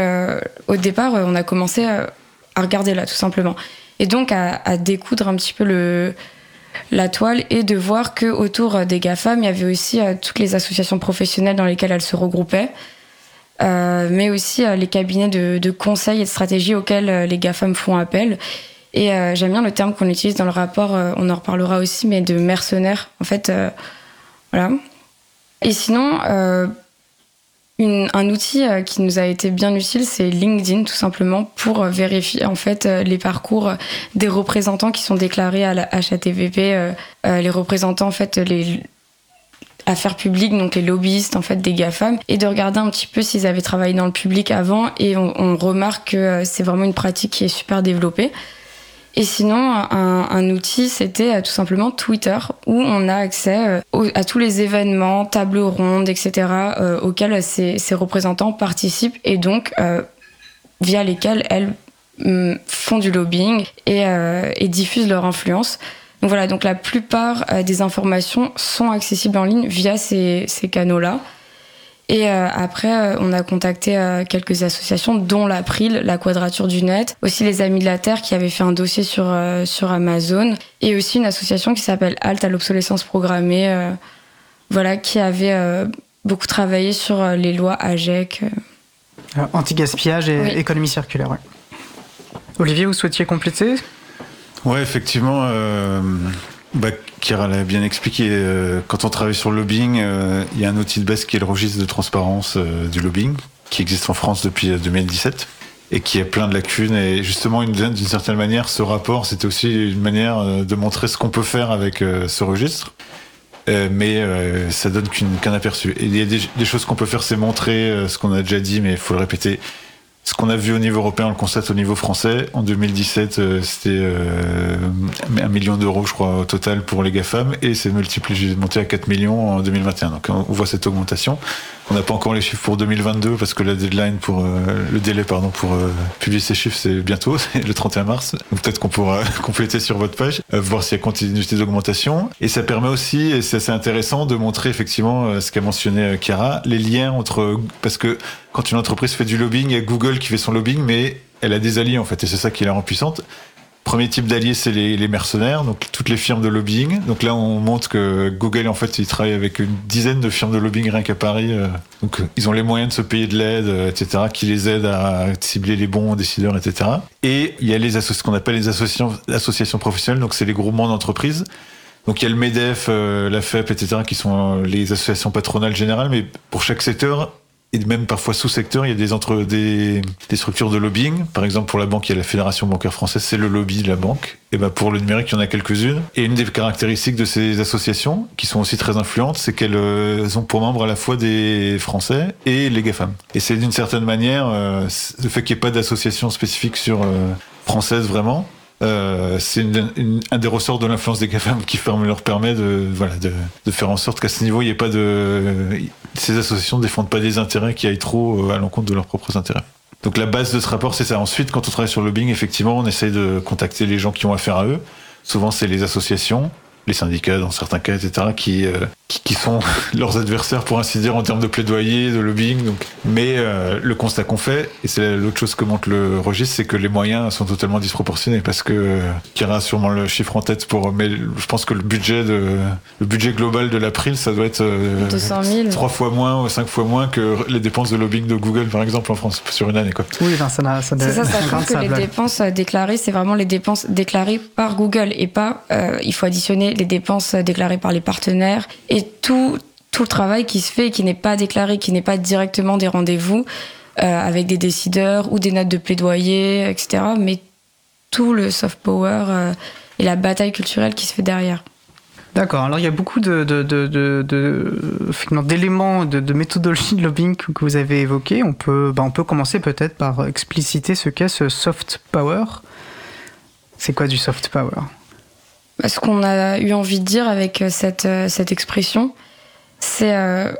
au départ, on a commencé à, à, regarder là, tout simplement. Et donc, à, à découdre un petit peu le, la toile et de voir que autour des GAFAM, il y avait aussi toutes les associations professionnelles dans lesquelles elles se regroupaient. Euh, mais aussi euh, les cabinets de, de, conseil et de stratégie auxquels euh, les GAFAM font appel. Et j'aime bien le terme qu'on utilise dans le rapport, on en reparlera aussi, mais de mercenaires. En fait, voilà. Et sinon, un outil qui nous a été bien utile, c'est LinkedIn, tout simplement, pour vérifier en fait les parcours des représentants qui sont déclarés à la HATVP, les représentants, en fait, les, affaires publiques, donc les lobbyistes en fait des GAFAM, et de regarder un petit peu s'ils avaient travaillé dans le public avant, et on, remarque que c'est vraiment une pratique qui est super développée. Et sinon, un, outil, c'était tout simplement Twitter, où on a accès à tous les événements, tables rondes, etc., euh, auxquels ces, ces, représentants participent, et donc euh, via lesquels elles font du lobbying et, euh, et diffusent leur influence. Donc voilà, donc la plupart euh, des informations sont accessibles en ligne via ces, ces canaux-là. Et euh, après, euh, on a contacté euh, quelques associations, dont l'April, la Quadrature du Net, aussi les Amis de la Terre qui avaient fait un dossier sur, euh, sur Amazon, et aussi une association qui s'appelle Halt à l'obsolescence programmée, voilà, qui avait beaucoup travaillé sur les lois AGEC. Anti-gaspillage et Oui. économie circulaire, ouais. Olivier, vous souhaitiez compléter? Ouais, effectivement, euh, bah, Kira l'a bien expliqué. euh, quand on travaille sur le lobbying, euh, il y a un outil de base qui est le registre de transparence du lobbying, qui existe en France depuis euh, 2017 et qui a plein de lacunes. Et justement, une- d'une certaine manière, ce rapport, c'était aussi une manière de montrer ce qu'on peut faire avec ce registre. Mais ça donne qu'un aperçu. Il y a des, des choses qu'on peut faire, c'est montrer ce qu'on a déjà dit, mais il faut le répéter. Ce qu'on a vu au niveau européen, on le constate au niveau français. En 2017, euh, c'était euh, un million d'euros, je crois, au total pour les GAFAM, et c'est multiplié, monté à 4 millions en 2021. Donc on voit cette augmentation. On n'a pas encore les chiffres pour 2022 parce que la deadline pour euh, le délai pardon pour euh, publier ces chiffres c'est bientôt, c'est le 31 mars. Donc peut-être qu'on pourra compléter sur votre page, euh, voir s'il y a continuité d'augmentation. Et ça permet aussi, et c'est assez intéressant, de montrer effectivement euh, ce qu'a mentionné euh, Chiara, les liens entre parce que quand une entreprise fait du lobbying, il y a Google qui fait son lobbying, mais elle a des alliés en fait, et c'est ça qui la rend puissante. Premier type d'alliés, c'est les, mercenaires, donc toutes les firmes de lobbying. Donc là, on montre que Google, en fait, il travaille avec une dizaine de firmes de lobbying rien qu'à Paris. euh. Donc, euh, ils ont les moyens de se payer de l'aide, euh, etc., qui les aident à cibler les bons décideurs, etc. Et il y a les ce qu'on appelle les associations, professionnelles, donc c'est les groupements d'entreprises. Donc il y a le MEDEF, la FEP, etc., qui sont les associations patronales générales, mais pour chaque secteur, et même parfois sous-secteur, il y a des, entre, des, des structures de lobbying. Par exemple, pour la banque, il y a la Fédération bancaire française, c'est le lobby de la banque. Et ben pour le numérique, il y en a quelques-unes. Et une des caractéristiques de ces associations, qui sont aussi très influentes, c'est qu'elles euh, ont pour membres à la fois des Français et les GAFAM. Et c'est d'une certaine manière, euh, le fait qu'il n'y ait pas d'association spécifique sur euh, française vraiment, euh, c'est un des ressorts de l'influence des GAFAM qui leur permet de, voilà, de faire en sorte qu'à ce niveau, il n'y ait pas de. Ces associations ne défendent pas des intérêts qui aillent trop euh, à l'encontre de leurs propres intérêts. Donc la base de ce rapport, c'est ça. Ensuite, quand on travaille sur le lobbying, effectivement, on essaye de contacter les gens qui ont affaire à eux. Souvent, c'est les associations, les syndicats dans certains cas, etc., qui, euh, qui, qui sont leurs adversaires, pour ainsi dire, en termes de plaidoyer, de lobbying. Donc. Mais euh, le constat qu'on fait, et c'est l'autre chose que montre le registre, c'est que les moyens sont totalement disproportionnés, parce que euh, Kira a sûrement le chiffre en tête, pour, mais je pense que le budget, de, le budget global de l'April, ça doit être euh, 200 000. trois fois moins ou cinq fois moins que les dépenses de lobbying de Google, par exemple, en France, sur une année. Quoi. Oui, ben, ça n'a ça C'est ça, ça de que les dépenses euh, déclarées, c'est vraiment les dépenses déclarées par Google et pas, euh, il faut additionner les dépenses déclarées par les partenaires et tout, tout le travail qui se fait et qui n'est pas déclaré, qui n'est pas directement des rendez-vous euh, avec des décideurs ou des notes de plaidoyer, etc. Mais tout le soft power euh, et la bataille culturelle qui se fait derrière. D'accord, alors il y a beaucoup de, de, de, d'éléments de, méthodologie de lobbying que, vous avez évoqués. On peut, ben, on peut commencer peut-être par expliciter ce qu'est ce soft power. C'est quoi du soft power? Bah, Ce qu'on a eu envie de dire avec euh, cette, euh, cette expression, c'est euh,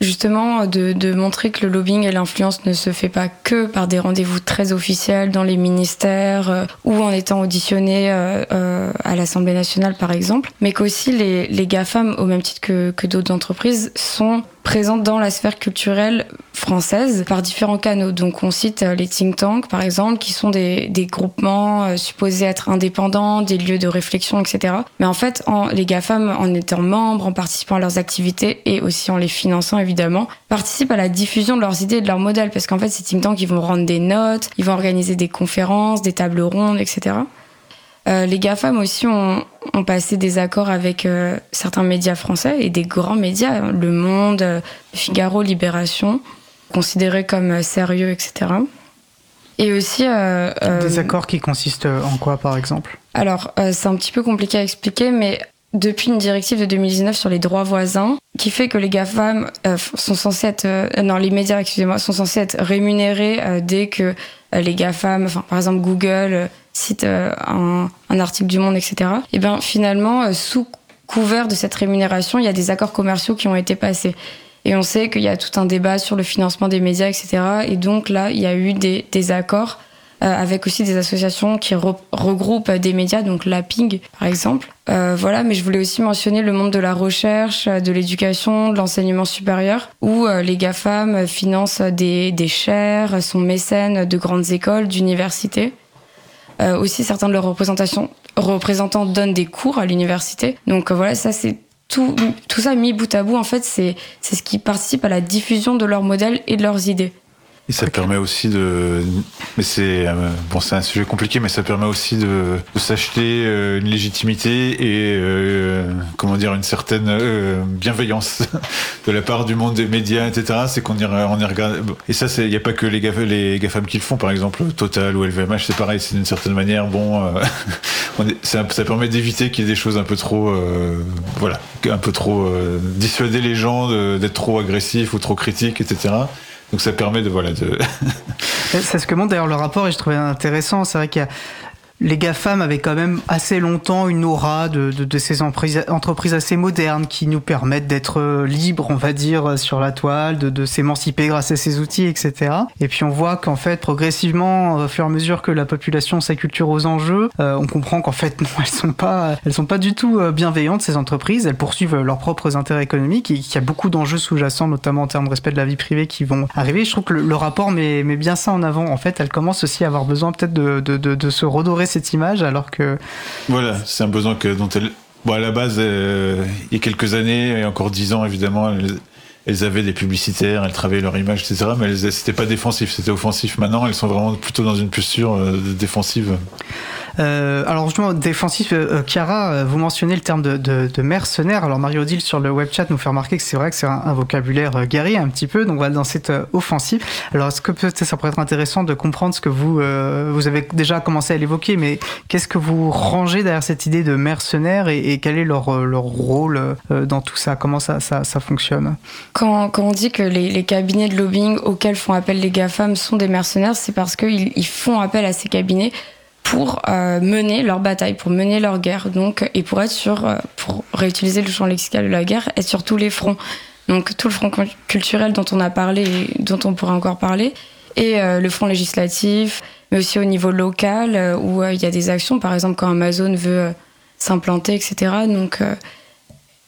justement de, montrer que le lobbying et l'influence ne se fait pas que par des rendez-vous très officiels dans les ministères ou en étant auditionné à l'Assemblée nationale par exemple, mais qu'aussi les, les GAFAM, au même titre que, que d'autres entreprises, sont présentes dans la sphère culturelle française par différents canaux. Donc on cite euh, les think tanks par exemple, qui sont des, des groupements euh, supposés être indépendants, des lieux de réflexion, etc. Mais en fait, en, les GAFAM, en étant membres, en participant à leurs activités et aussi en les finançant évidemment, participent à la diffusion de leurs idées et de leurs modèles. Parce qu'en fait, ces think tanks, ils vont rendre des notes, ils vont organiser des conférences, des tables rondes, etc. Euh, les GAFAM aussi ont, ont passé des accords avec euh, certains médias français et des grands médias, hein, Le Monde, euh, Figaro, Libération, considérés comme sérieux, etc. Et aussi... Des accords qui consistent en quoi, par exemple? Alors, c'est un petit peu compliqué à expliquer, mais depuis une directive de 2019 sur les droits voisins, qui fait que les GAFAM sont censés être, non, les médias, excusez-moi, sont censés être rémunérés dès que les GAFAM, enfin, par exemple Google euh, cite euh, un, un article du Monde, etc. Et bien, finalement, euh, sous couvert de cette rémunération, il y a des accords commerciaux qui ont été passés. Et on sait qu'il y a tout un débat sur le financement des médias, etc. Et donc là, il y a eu des, des accords avec aussi des associations qui regroupent des médias, donc l'APIG par exemple. Voilà, mais je voulais aussi mentionner le monde de la recherche, de l'éducation, de l'enseignement supérieur, où les GAFAM financent des, des chaires, sont mécènes de grandes écoles, d'universités. aussi, certains de leurs représentations, représentants donnent des cours à l'université. Donc voilà, ça c'est tout, tout ça mis bout à bout, en fait, c'est ce qui participe à la diffusion de leurs modèles et de leurs idées. Et ça permet aussi de, mais c'est euh, bon, c'est un sujet compliqué, mais ça permet aussi de, s'acheter euh, une légitimité et euh, comment dire une certaine bienveillance de la part du monde des médias, etc. C'est qu'on y, on y regarde. Et ça, il n'y a pas que les GAFAM, les GAFAM qui le font, par exemple Total ou LVMH, c'est pareil. C'est d'une certaine manière, bon, ça, ça, permet d'éviter qu'il y ait des choses un peu trop, voilà, un peu trop dissuader les gens d'être trop agressifs ou trop critiques, etc. Donc ça permet de voilà de. c'est ce que montre d'ailleurs le rapport et je trouvais intéressant. C'est vrai qu'il y a les GAFAM avaient quand même assez longtemps une aura de, de, de ces entreprises assez modernes qui nous permettent d'être euh, libres, on va dire, sur la toile, de, de s'émanciper grâce à ces outils, etc. Et puis on voit qu'en fait, progressivement, au fur et à mesure que la population s'acculture aux enjeux, euh, on comprend qu'en fait, non, elles sont pas, elles sont pas du tout euh, bienveillantes, ces entreprises. Elles poursuivent leurs propres intérêts économiques et qu'il y a beaucoup d'enjeux sous-jacents, notamment en termes de respect de la vie privée, qui vont arriver. Je trouve que le, rapport met, met, bien ça en avant. En fait, elles commencent aussi à avoir besoin peut-être de, de se redorer cette image alors que... Voilà, c'est un besoin que, dont elle... Bon, à la base, euh, il y a quelques années, et encore dix ans évidemment, elles, avaient des publicitaires, elles travaillaient leur image, etc. Mais c'était pas défensif, c'était offensif. Maintenant, elles sont vraiment plutôt dans une posture euh, défensive. Euh, alors justement, défensif, euh, Chiara, euh, vous mentionnez le terme de, de, de mercenaire. Alors Mario-Odile sur le web chat nous fait remarquer que c'est vrai que c'est un, vocabulaire guerrier un petit peu, donc voilà, dans cette offensive. Alors est-ce que peut-être ça pourrait être intéressant de comprendre ce que vous, vous avez déjà commencé à l'évoquer, mais qu'est-ce que vous rangez derrière cette idée de mercenaire et, quel est leur, leur rôle dans tout ça? Comment ça, ça, ça fonctionne? Quand, quand, on dit que les, les, cabinets de lobbying auxquels font appel les GAFAM sont des mercenaires, c'est parce qu'ils ils font appel à ces cabinets pour euh, mener leur bataille, pour mener leur guerre, donc et pour être sur, euh, pour réutiliser le champ lexical de la guerre, être sur tous les fronts. Donc tout le front culturel dont on a parlé, et dont on pourrait encore parler, et euh, le front législatif, mais aussi au niveau local où il y a des actions, par exemple quand Amazon veut s'implanter, etc. Donc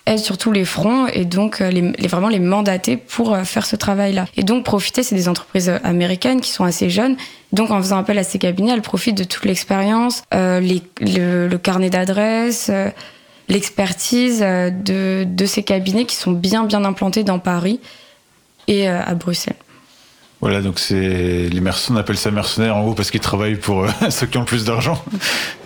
être sur tous les fronts et donc les, les, vraiment les mandater pour faire ce travail-là. Et donc profiter, c'est des entreprises américaines qui sont assez jeunes donc en faisant appel à ces cabinets, elle profite de toute l'expérience, euh, le, carnet d'adresses, euh, l'expertise euh, de, de, ces cabinets qui sont bien bien implantés dans Paris et euh, à Bruxelles. Voilà, donc c'est les mercenaires, on appelle ça mercenaires en gros parce qu'ils travaillent pour ceux qui ont le plus d'argent.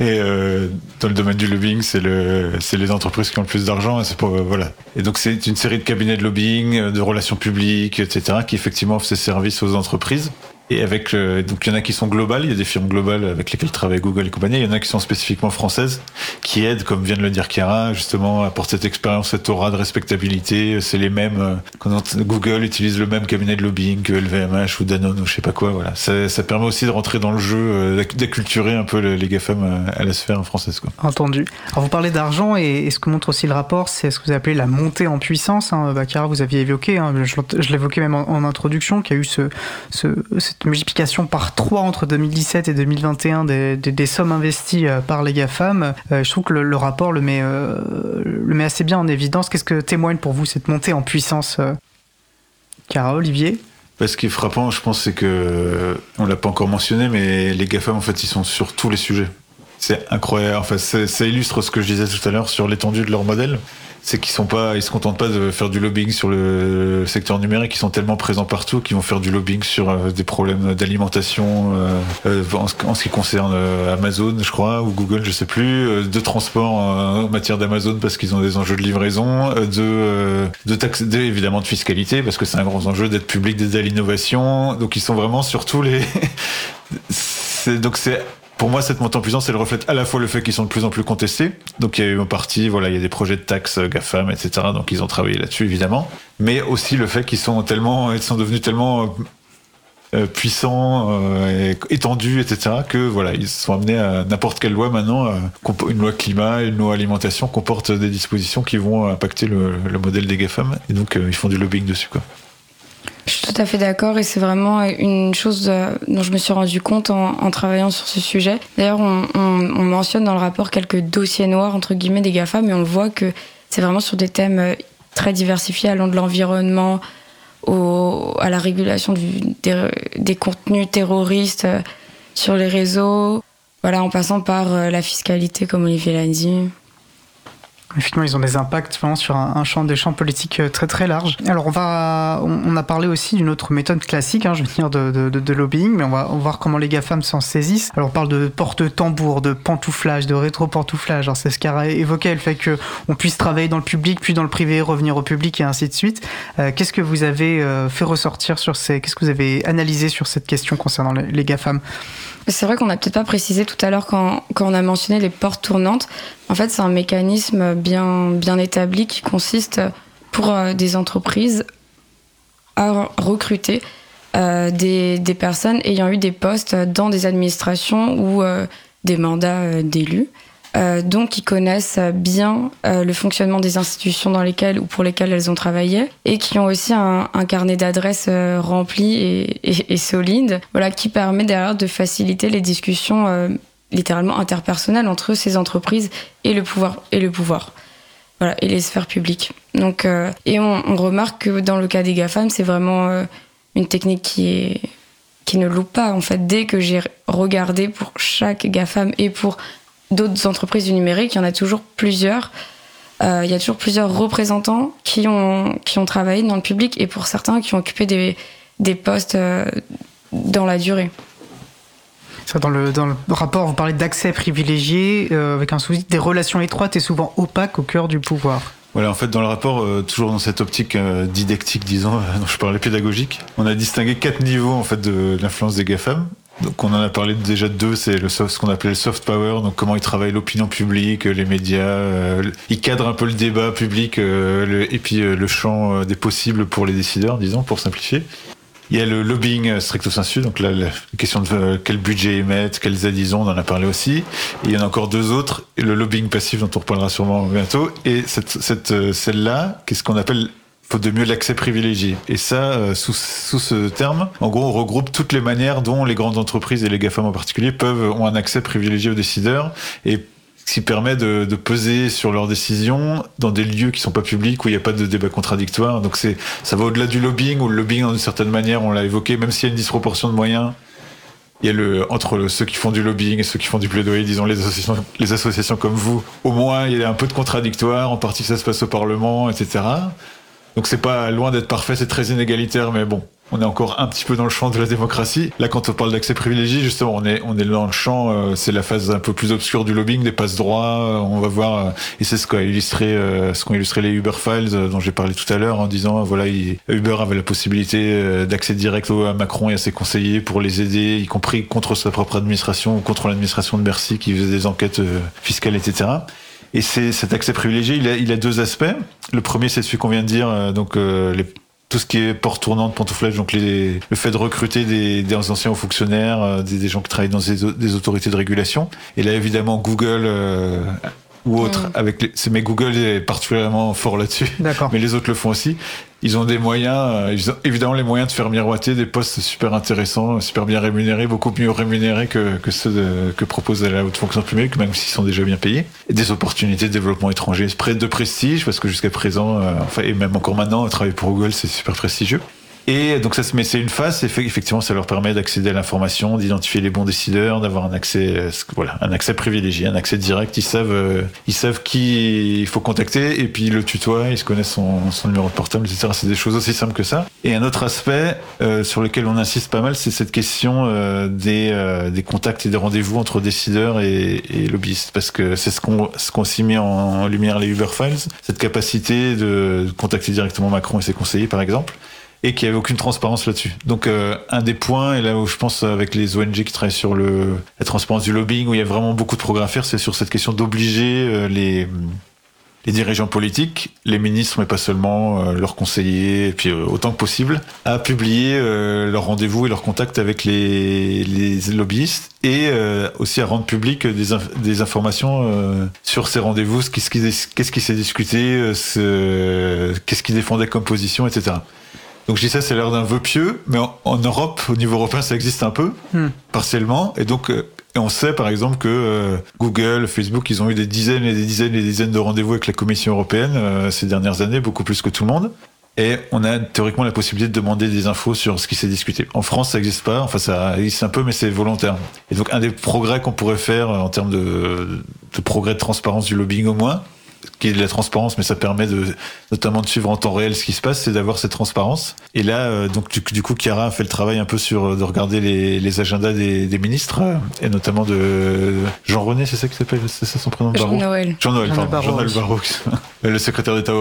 Et euh, dans le domaine du lobbying, c'est le, c'est les entreprises qui ont le plus d'argent. Et c'est pour voilà. Et donc c'est une série de cabinets de lobbying, de relations publiques, etc., qui effectivement offrent ces services aux entreprises. Et avec euh, donc il y en a qui sont globales, il y a des firmes globales avec lesquelles travaille Google et compagnie. Il y en a qui sont spécifiquement françaises, qui aident, comme vient de le dire Chiara, justement à apporter cette expérience, cette aura de respectabilité. C'est les mêmes. Euh, Google utilise le même cabinet de lobbying que LVMH ou Danone ou je sais pas quoi. Voilà, ça, permet aussi de rentrer dans le jeu, euh, d'acculturer un peu les GAFAM à la sphère française. Quoi. Entendu. Alors vous parlez d'argent et, ce que montre aussi le rapport, c'est ce que vous appelez la montée en puissance. Hein. Bah, Chiara, vous aviez évoqué, hein, je, je l'évoquais même en, introduction, qu'il y a eu ce, ce, multiplication par 3 entre 2017 et 2021 des, sommes investies euh, par les GAFAM, euh, je trouve que le, rapport le met, euh, le met assez bien en évidence. Qu'est-ce que témoigne pour vous cette montée en puissance Cara, Olivier? Bah, ce qui est frappant, je pense, c'est que on l'a pas encore mentionné, mais les GAFAM, en fait, ils sont sur tous les sujets. C'est incroyable. Enfin, ça illustre ce que je disais tout à l'heure sur l'étendue de leur modèle c'est qu'ils sont pas, ils se contentent pas de faire du lobbying sur le secteur numérique, ils sont tellement présents partout qu'ils vont faire du lobbying sur euh, des problèmes d'alimentation euh, euh, en, ce qui concerne Amazon, je crois, ou Google, je sais plus, de transport en matière d'Amazon parce qu'ils ont des enjeux de livraison, de de taxes, évidemment de fiscalité parce que c'est un grand enjeu d'être public, d'aider à l'innovation. Donc ils sont vraiment sur tous les donc c'est pour moi, cette montée en puissance, elle reflète à la fois le fait qu'ils sont de plus en plus contestés. Donc, il y a eu en partie, voilà, il y a des projets de taxes euh, GAFAM, etc. Donc, ils ont travaillé là-dessus, évidemment. Mais aussi le fait qu'ils sont tellement, devenus tellement euh, euh puissants, étendus, etc. Que voilà, ils sont amenés à n'importe quelle loi maintenant, une loi climat, une loi alimentation comporte des dispositions qui vont impacter le, le modèle des GAFAM. Et donc, ils font du lobbying dessus, quoi. Je suis tout à fait d'accord et c'est vraiment une chose euh, dont je me suis rendu compte en, travaillant sur ce sujet. D'ailleurs, on, mentionne dans le rapport quelques dossiers noirs, entre guillemets, des GAFA, mais on voit que c'est vraiment sur des thèmes euh, très diversifiés allant de l'environnement à la régulation des, contenus terroristes euh, sur les réseaux, voilà, en passant par la fiscalité, comme Olivier l'a dit. Effectivement, ils ont des impacts vraiment sur un, champ des champs politiques euh, très très large. Alors on va, on, a parlé aussi d'une autre méthode classique, hein, je veux dire de, de, de, lobbying, mais on va, on va voir comment les GAFAM s'en saisissent. Alors on parle de porte-tambour, de pantouflage, de rétro-pantouflage. C'est ce qu'a évoqué le fait que on puisse travailler dans le public, puis dans le privé, revenir au public et ainsi de suite. Euh, qu'est-ce que vous avez euh, fait ressortir sur ces, qu'est-ce que vous avez analysé sur cette question concernant les GAFAM? C'est vrai qu'on n'a peut-être pas précisé tout à l'heure quand, on a mentionné les portes tournantes. En fait, c'est un mécanisme bien, bien établi qui consiste pour euh, des entreprises à recruter euh, des, des, personnes ayant eu des postes dans des administrations ou euh, des mandats d'élus. Euh, donc qui connaissent bien euh, le fonctionnement des institutions dans lesquelles ou pour lesquelles elles ont travaillé et qui ont aussi un, carnet d'adresses euh, rempli et, solide, voilà, qui permet derrière de faciliter les discussions littéralement interpersonnelles entre ces entreprises et le pouvoir et le pouvoir. Voilà, et les sphères publiques. Donc, et on, remarque que dans le cas des GAFAM, c'est vraiment une technique qui qui ne loupe pas en fait dès que j'ai regardé pour chaque GAFAM et pour d'autres entreprises du numérique, il y en a toujours plusieurs. Euh, il y a toujours plusieurs représentants qui ont, qui ont travaillé dans le public et pour certains qui ont occupé des, des postes euh, dans la durée. Dans, le, dans le rapport, vous parlez d'accès privilégié euh, avec un souci des relations étroites et souvent opaques au cœur du pouvoir. Voilà, en fait, dans le rapport, toujours dans cette optique didactique, disons, dont je parlais pédagogique, on a distingué quatre niveaux en fait de l'influence des GAFAM. Donc on en a parlé déjà de deux, c'est ce qu'on appelait le soft power, donc comment ils travaillent l'opinion publique, les médias, euh, ils cadrent un peu le débat public euh, et puis euh, le champ des possibles pour les décideurs, disons, pour simplifier. Il y a le lobbying stricto sensu, donc là, la question de quel budget émettre, ils ont, on en a parlé aussi. Il y en a encore deux autres, le lobbying passif dont on reparlera sûrement bientôt, et celle-là, qu'est-ce qu'on appelle faut de mieux l'accès privilégié. Et ça, euh, sous, sous, ce terme, en gros, on regroupe toutes les manières dont les grandes entreprises et les GAFAM en particulier peuvent ont un accès privilégié aux décideurs et qui permet de, de, peser sur leurs décisions dans des lieux qui sont pas publics où il n'y a pas de débat contradictoire. Donc c'est ça va au-delà du lobbying où le lobbying, d'une certaine manière, on l'a évoqué, même s'il y a une disproportion de moyens. Il y a le, entre ceux qui font du lobbying et ceux qui font du plaidoyer, disons les associations, les associations comme vous, au moins il y a un peu de contradictoire, en partie ça se passe au Parlement, etc. Donc c'est pas loin d'être parfait, c'est très inégalitaire, mais bon, on est encore un petit peu dans le champ de la démocratie. Là, quand on parle d'accès privilégié, justement, on est on est dans le champ. Euh, c'est la phase un peu plus obscure du lobbying, des passe droits. Euh, on va voir, euh, et c'est ce qu'a illustré, ce qu'ont illustré les Uber Files dont j'ai parlé tout à l'heure, en disant voilà, Uber avait la possibilité d'accès direct à Macron et à ses conseillers pour les aider, y compris contre sa propre administration ou contre l'administration de Bercy qui faisait des enquêtes fiscales, etc. Et c'est cet accès privilégié, il a, il a deux aspects. Le premier, c'est celui qu'on vient de dire, euh, donc euh, les, tout ce qui est porte tournante, pantouflage, donc les, le fait de recruter des, des anciens fonctionnaires, euh, des, des, gens qui travaillent dans des, des, autorités de régulation. Et là, évidemment, Google ou autres, avec les, mais Google est particulièrement fort là-dessus. Mais les autres le font aussi ils ont des moyens, euh, ils ont évidemment les moyens de faire miroiter des postes super intéressants, super bien rémunérés, beaucoup mieux rémunérés que, que ceux que propose la haute fonction publique, même s'ils sont déjà bien payés. Et des opportunités de développement étranger, près de prestige, parce que jusqu'à présent, euh, enfin, et même encore maintenant, travailler pour Google, c'est super prestigieux. Et donc ça met, c'est une phase. Effectivement, ça leur permet d'accéder à l'information, d'identifier les bons décideurs, d'avoir un accès, euh, voilà, un accès privilégié, un accès direct. Ils savent, euh, ils savent qui il faut contacter et puis le tutoient, ils se connaissent son, son numéro de portable, etc. C'est des choses aussi simples que ça. Et un autre aspect euh, sur lequel on insiste pas mal, c'est cette question euh, des, euh, des contacts et des rendez-vous entre décideurs et, et lobbyistes, parce que c'est ce qu'on ce qu'on s'y met en lumière les Uber Files, cette capacité de contacter directement Macron et ses conseillers, par exemple et qu'il n'y avait aucune transparence là-dessus. Donc euh, un des points, et là où je pense avec les ONG qui travaillent sur la transparence du lobbying, où il y a vraiment beaucoup de progrès à faire, c'est sur cette question d'obliger euh, les, dirigeants politiques, les ministres, mais pas seulement, euh, leurs conseillers, et puis autant que possible, à publier leurs rendez-vous et leurs contacts avec les, lobbyistes, et aussi à rendre public des, informations sur ces rendez-vous, qu'est-ce qui s'est discuté, qu'est-ce qu'ils défendaient comme position, etc. Donc je dis ça, c'est l'air d'un vœu pieux, mais en, en Europe, au niveau européen, ça existe un peu, Hmm. partiellement. Et donc, euh, et on sait par exemple que euh, Google, Facebook, ils ont eu des dizaines et des dizaines et des dizaines de rendez-vous avec la Commission européenne euh, ces dernières années, beaucoup plus que tout le monde. Et on a théoriquement la possibilité de demander des infos sur ce qui s'est discuté. En France, ça n'existe pas. Enfin, ça existe un peu, mais c'est volontaire. Et donc, un des progrès qu'on pourrait faire en termes de, de progrès de transparence du lobbying au moins, qui est de la transparence, mais ça permet de, notamment de suivre en temps réel ce qui se passe, c'est d'avoir cette transparence. Et là, euh, donc du, du coup, Chiara a fait le travail un peu sur de regarder les, les agendas des, des ministres euh, et notamment de Jean-René, c'est ça qui s'appelle, c'est ça son prénom Jean Barrot Noël. Jean-Noël, Jean-Noël Jean-Noël Barrot, le secrétaire d'État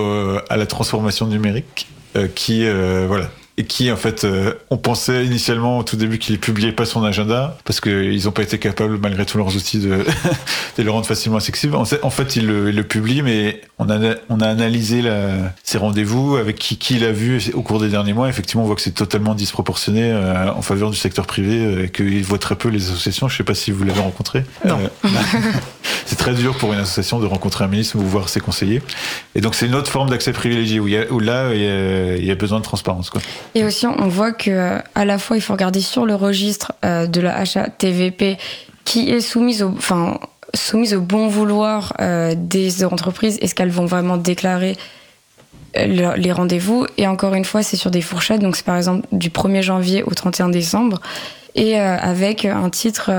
à la transformation numérique, euh, qui euh, voilà et qui en fait euh, on pensait initialement au tout début qu'il publiait pas son agenda parce qu'ils n'ont pas été capables malgré tous leurs outils de, de le rendre facilement accessible. En fait, en fait il, le, il le publie mais on a, on a analysé la, ses rendez-vous avec qui, qui il a vu au cours des derniers mois. Effectivement on voit que c'est totalement disproportionné euh, en faveur du secteur privé euh, et qu'il voit très peu les associations. Je sais pas si vous l'avez rencontré. Non. Euh, c'est très dur pour une association de rencontrer un ministre ou voir ses conseillers. Et donc c'est une autre forme d'accès privilégié où, y a, où là il y, y a besoin de transparence. Quoi. Et aussi, on voit que euh, à la fois, il faut regarder sur le registre euh, de la HATVP qui est soumise au, enfin, soumise au bon vouloir euh, des entreprises. Est-ce qu'elles vont vraiment déclarer le- les rendez-vous Et encore une fois, c'est sur des fourchettes. Donc, c'est par exemple du 1er janvier au 31 décembre. Et avec un titre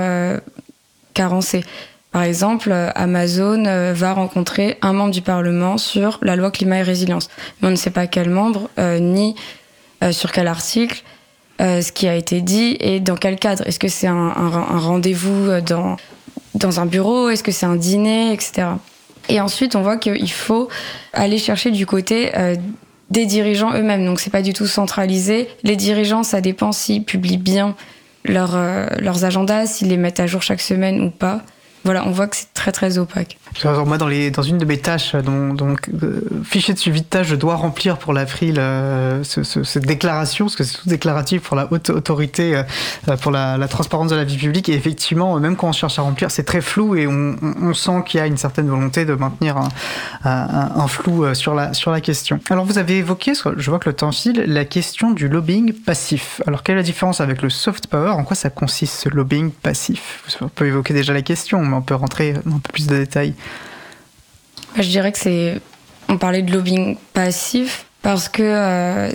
carencé. Par exemple, Amazon va rencontrer un membre du Parlement sur la loi climat et résilience. Mais on ne sait pas quel membre, ni euh, sur quel article, euh, ce qui a été dit et dans quel cadre. Est-ce que c'est un, rendez-vous euh, dans, dans un bureau? Est-ce que c'est un dîner? Etc. Et ensuite, on voit qu'il faut aller chercher du côté des dirigeants eux-mêmes. Donc, c'est pas du tout centralisé. Les dirigeants, ça dépend s'ils publient bien leurs, euh, leurs agendas, s'ils les mettent à jour chaque semaine ou pas. Voilà, on voit que c'est très très opaque. Moi, dans, une de mes tâches, euh, donc, euh, fichier de suivi de tâche, je dois remplir pour l'April euh, ce, ce- cette déclaration, parce que c'est tout déclaratif pour la haute autorité, pour la, transparence de la vie publique. Et effectivement, même quand on cherche à remplir, c'est très flou et on, sent qu'il y a une certaine volonté de maintenir un, flou sur la, question. Alors, vous avez évoqué, je vois que le temps file, la question du lobbying passif. Alors, quelle est la différence avec le soft power? En quoi ça consiste ce lobbying passif? On peut évoquer déjà la question, mais on peut rentrer dans un peu plus de détails. Bah, Je dirais que c'est. On parlait de lobbying passif parce que euh,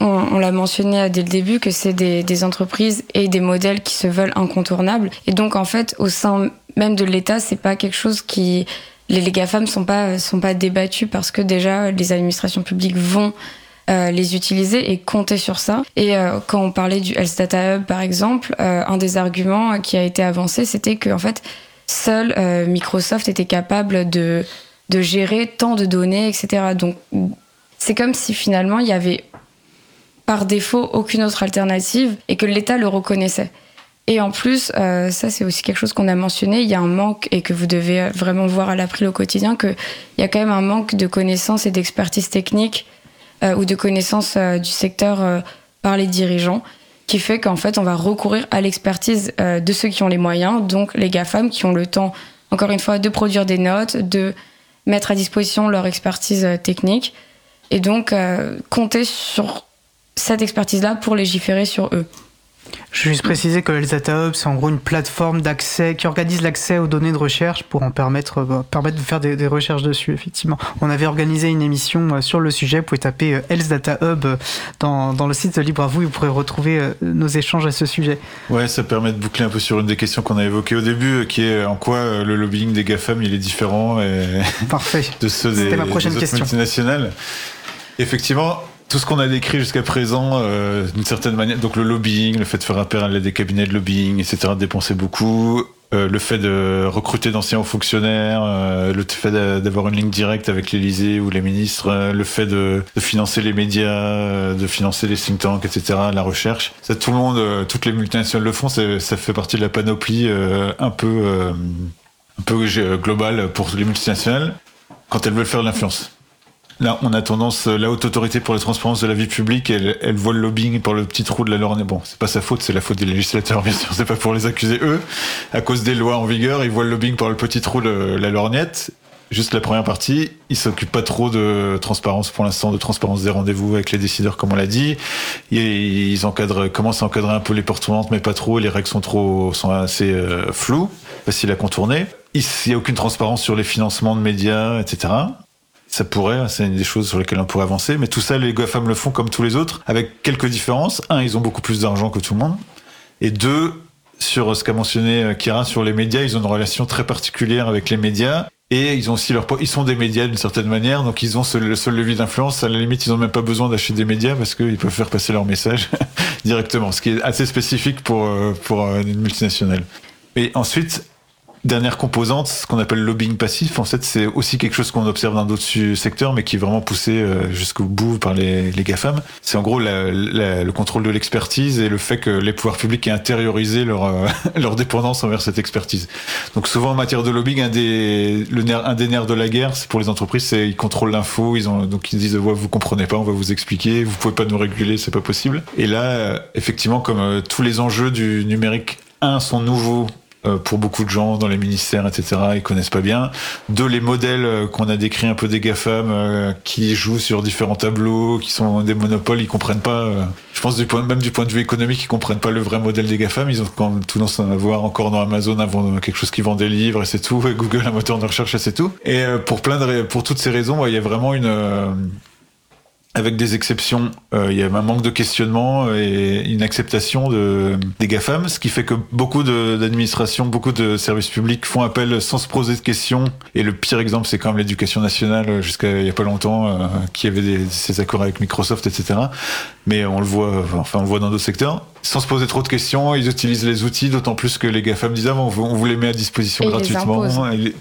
on, l'a mentionné dès le début que c'est des, entreprises et des modèles qui se veulent incontournables. Et donc en fait, au sein même de l'État, c'est pas quelque chose qui les, les GAFAM sont pas sont pas débattus parce que déjà les administrations publiques vont euh, les utiliser et compter sur ça. Et euh, quand on parlait du Health Data Hub, par exemple, un des arguments qui a été avancé, c'était que en fait, seul euh, Microsoft était capable de de gérer tant de données, etc. Donc, c'est comme si finalement il y avait par défaut aucune autre alternative et que l'État le reconnaissait. Et en plus, euh, ça c'est aussi quelque chose qu'on a mentionné, il y a un manque et que vous devez vraiment voir à l'April au quotidien, qu'il y a quand même un manque de connaissances et d'expertise technique euh, ou de connaissances du secteur par les dirigeants, qui fait qu'en fait on va recourir à l'expertise euh, de ceux qui ont les moyens, donc les GAFAM qui ont le temps, encore une fois, de produire des notes, de mettre à disposition leur expertise euh, technique, et donc euh, compter sur cette expertise-là pour légiférer sur eux. Je vais juste préciser que le Data Hub, c'est en gros une plateforme d'accès qui organise l'accès aux données de recherche pour en permettre, euh, permettre de faire des, des recherches dessus, effectivement. On avait organisé une émission euh, sur le sujet. Vous pouvez taper euh, Health Data Hub dans, dans le site de Libre à vous et vous pourrez retrouver nos échanges à ce sujet. Ouais, ça permet de boucler un peu sur une des questions qu'on a évoquées au début, qui est en quoi le lobbying des GAFAM il est différent et Parfait. de ceux des, ma prochaine des autres question. multinationales. Effectivement, tout ce qu'on a décrit jusqu'à présent, euh, d'une certaine manière, donc le lobbying, le fait de faire appel à des cabinets de lobbying, etc., de dépenser beaucoup, euh, le fait de recruter d'anciens hauts fonctionnaires, euh, le fait d'a- d'avoir une ligne directe avec l'Élysée ou les ministres, euh, le fait de, de financer les médias, euh, de financer les think tanks, etc., la recherche. Ça, tout le monde, euh, toutes les multinationales le font. Ça fait partie de la panoplie euh, un peu, un peu globale pour les multinationales quand elles veulent faire de l'influence. Là, on a tendance, euh, la haute autorité pour la transparence de la vie publique, elle, elle voit le lobbying par le petit trou de la lorgnette. Bon, c'est pas sa faute, c'est la faute des législateurs, bien sûr, c'est pas pour les accuser eux. À cause des lois en vigueur, ils voient le lobbying par le petit trou de la lorgnette. juste la première partie, ils s'occupent pas trop de transparence pour l'instant, de transparence des rendez-vous avec les décideurs, comme on l'a dit. Ils encadrent, commencent à encadrer un peu les portes mais pas trop. Les règles sont trop, sont assez euh, floues, faciles à contourner. Il n'y a aucune transparence sur les financements de médias, etc. Ça pourrait, c'est une des choses sur lesquelles on pourrait avancer, mais tout ça, les GAFAM le font comme tous les autres, avec quelques différences. Un, ils ont beaucoup plus d'argent que tout le monde. Et deux, sur ce qu'a mentionné euh, Kira sur les médias, ils ont une relation très particulière avec les médias. Et ils ont aussi leur, ils sont des médias d'une certaine manière, donc ils ont ce, le seul levier d'influence. À la limite, ils n'ont même pas besoin d'acheter des médias parce qu'ils peuvent faire passer leur message directement, ce qui est assez spécifique pour euh, euh, une multinationale. Et ensuite, Dernière composante, ce qu'on appelle le lobbying passif, en fait, c'est aussi quelque chose qu'on observe dans d'autres secteurs, mais qui est vraiment poussé euh, jusqu'au bout par les, GAFAM. C'est en gros le contrôle de l'expertise et le fait que les pouvoirs publics aient intériorisé leur, euh, dépendance envers cette expertise. Donc souvent en matière de lobbying, un des, nerfs de la guerre, pour les entreprises, c'est ils contrôlent l'info, ils donc ils disent ouais, vous comprenez pas, on va vous expliquer, vous pouvez pas nous réguler, c'est pas possible. Et là, euh, effectivement, comme tous les enjeux du numérique, un, sont nouveaux pour beaucoup de gens dans les ministères, etc. Ils connaissent pas bien. Deux, les modèles euh, qu'on a décrits un peu des GAFAM euh, qui jouent sur différents tableaux, qui sont des monopoles, ils comprennent pas. je pense même du point de vue économique, ils comprennent pas le vrai modèle des GAFAM. Ils ont quand même tendance à avoir encore dans Amazon quelque chose qui vend des livres et c'est tout. Et Google, un moteur de recherche et c'est tout. Et pour plein de, pour toutes ces raisons, il y a vraiment une avec des exceptions, euh, il y a un manque de questionnement et une acceptation de, des GAFAM, ce qui fait que beaucoup d'administrations, beaucoup de services publics font appel sans se poser de questions. Et le pire exemple, c'est quand même l'éducation nationale, jusqu'à il y a pas longtemps, euh, qui avait des, ces accords avec Microsoft, etc. Mais on le voit, enfin on le voit dans d'autres secteurs. Sans se poser trop de questions, ils utilisent les outils, d'autant plus que les GAFAM disent avant, on vous les met à disposition gratuitement,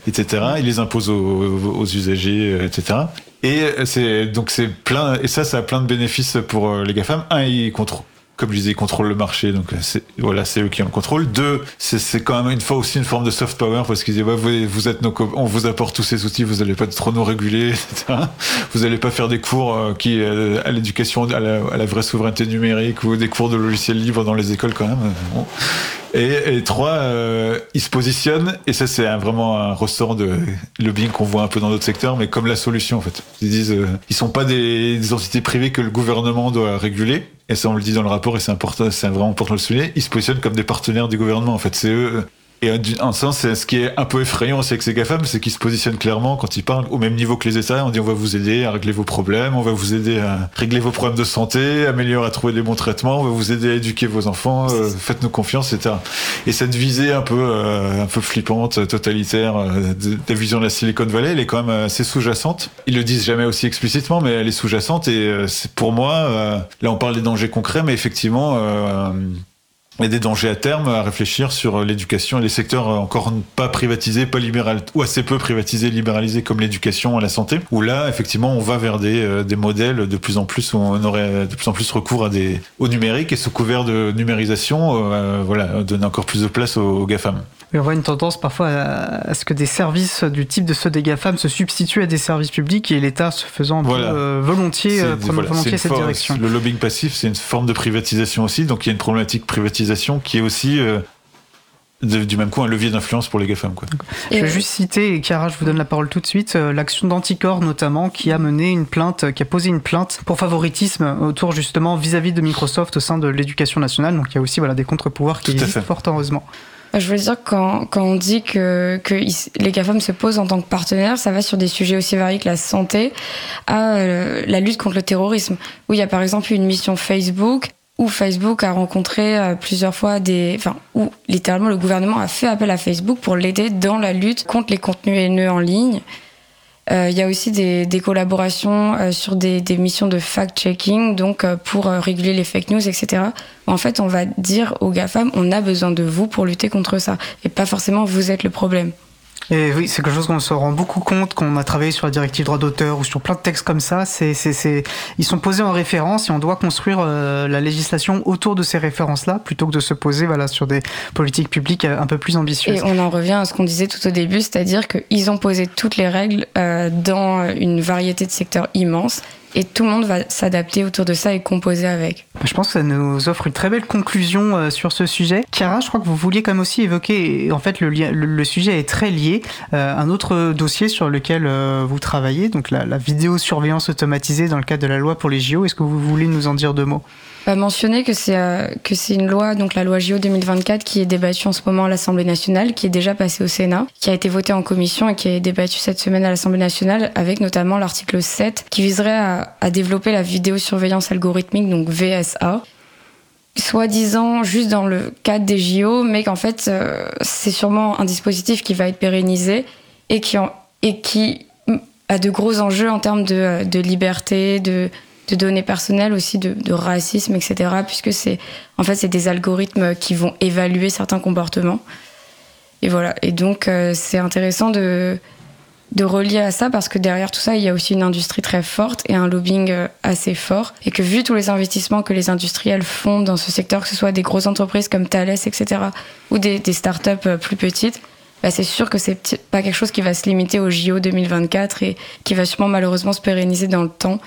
etc. Ils les imposent aux, aux usagers, etc. Et donc c'est plein et ça ça a plein de bénéfices pour euh, les GAFAM. Un, ils contrôlent comme je disais, ils contrôlent le marché, donc euh, c'est, voilà, c'est eux qui ont le contrôle. Deux, c'est, quand même une fois aussi une forme de soft power parce qu'ils disent, ouais, vous, êtes nos, on vous apporte tous ces outils, vous allez pas trop nous réguler, etc. Vous allez pas faire des cours euh, qui, à l'éducation, à la, vraie souveraineté numérique ou des cours de logiciels libres dans les écoles quand même. Et, trois, euh, ils se positionnent, et ça c'est vraiment un ressort de lobbying qu'on voit un peu dans d'autres secteurs, mais comme la solution en fait. Ils disent, euh, ils sont pas des, des, entités privées que le gouvernement doit réguler, et ça on le dit dans le rapport, et c'est important, c'est vraiment important de le souligner. Ils se positionnent comme des partenaires du gouvernement en fait. C'est eux et en sens, ce qui est un peu effrayant aussi avec ces GAFAM, c'est qu'ils se positionnent clairement quand ils parlent au même niveau que les États. On dit on va vous aider à régler vos problèmes, on va vous aider à régler vos problèmes de santé, améliorer, à trouver des bons traitements, on va vous aider à éduquer vos enfants, euh, faites-nous confiance, etc. Et cette visée un peu, euh, un peu flippante, totalitaire, euh, de, vision de la Silicon Valley, elle est quand même assez sous-jacente. Ils le disent jamais aussi explicitement, mais elle est sous-jacente et euh, c'est pour moi, euh, là on parle des dangers concrets, mais effectivement, a des dangers à terme à réfléchir sur l'éducation et les secteurs encore pas privatisés, pas libéral ou assez peu privatisés, libéralisés comme l'éducation et la santé, où là, effectivement, on va vers des, euh, des modèles de plus en plus où on aurait de plus en plus recours à des, au numérique et sous couvert de numérisation, euh, voilà, donner encore plus de place aux GAFAM. On voit une tendance parfois à, à, ce que des services du type de ceux des GAFAM se substituent à des services publics et l'État se faisant voilà. euh, volontiers, prendre voilà, volontiers cette forme, direction. Le lobbying passif, c'est une forme de privatisation aussi, donc il y a une problématique privatisation qui est aussi euh, de, du même coup un levier d'influence pour les GAFAM. Quoi. Je vais juste citer, et Chiara, je vous donne la parole tout de suite, euh, l'action d'Anticor notamment, qui a mené une plainte, qui a posé une plainte pour favoritisme autour justement vis-à-vis -vis de Microsoft au sein de l'éducation nationale. Donc il y a aussi voilà, des contre-pouvoirs qui existent fort heureusement. Je veux dire, quand, quand on dit que, que les GAFAM se posent en tant que partenaires, ça va sur des sujets aussi variés que la santé à euh, la lutte contre le terrorisme, où il y a par exemple une mission Facebook où Facebook a rencontré euh, plusieurs fois des, enfin, où littéralement le gouvernement a fait appel à Facebook pour l'aider dans la lutte contre les contenus haineux en ligne. Euh, il y a aussi des, des collaborations euh, sur des, des, missions de fact-checking, donc euh, pour réguler les fake news, etc. En fait, on va dire aux GAFAM, on a besoin de vous pour lutter contre ça, et pas forcément vous êtes le problème. Et oui, c'est quelque chose qu'on se rend beaucoup compte quand on a travaillé sur la directive droit d'auteur ou sur plein de textes comme ça. C'est, c'est, ils sont posés en référence et on doit construire euh, la législation autour de ces références-là plutôt que de se poser voilà, sur des politiques publiques un peu plus ambitieuses. Et on en revient à ce qu'on disait tout au début, c'est-à-dire qu'ils ont posé toutes les règles euh, dans une variété de secteurs immenses et tout le monde va s'adapter autour de ça et composer avec. Je pense que ça nous offre une très belle conclusion euh, sur ce sujet. Chiara, je crois que vous vouliez quand même aussi évoquer, en fait le, le, le sujet est très lié, euh, un autre dossier sur lequel euh, vous travaillez, donc la, la vidéosurveillance automatisée dans le cadre de la loi pour les JO. Est-ce que vous voulez nous en dire deux mots? Pas mentionner que c'est euh, que c'est une loi, donc la loi JO 2024, qui est débattue en ce moment à l'Assemblée nationale, qui est déjà passée au Sénat, qui a été votée en commission et qui est débattue cette semaine à l'Assemblée nationale, avec notamment l'article 7, qui viserait à, à développer la vidéosurveillance algorithmique, donc Soi-disant juste dans le cadre des JO, mais qu'en fait euh, c'est sûrement un dispositif qui va être pérennisé et qui, a de gros enjeux en termes de, euh, liberté, de, données personnelles aussi, de, de racisme, etc. Puisque c'est en fait c'est des algorithmes qui vont évaluer certains comportements. Et voilà. Et donc euh, c'est intéressant de de relier à ça parce que derrière tout ça il y a aussi une industrie très forte et un lobbying euh, assez fort et que vu tous les investissements que les industriels font dans ce secteur, que ce soit des grosses entreprises comme Thales, etc. ou des, des startups euh, plus petites, bah, c'est sûr que c'est pas quelque chose qui va se limiter au JO 2024 et qui va sûrement malheureusement se pérenniser dans le temps.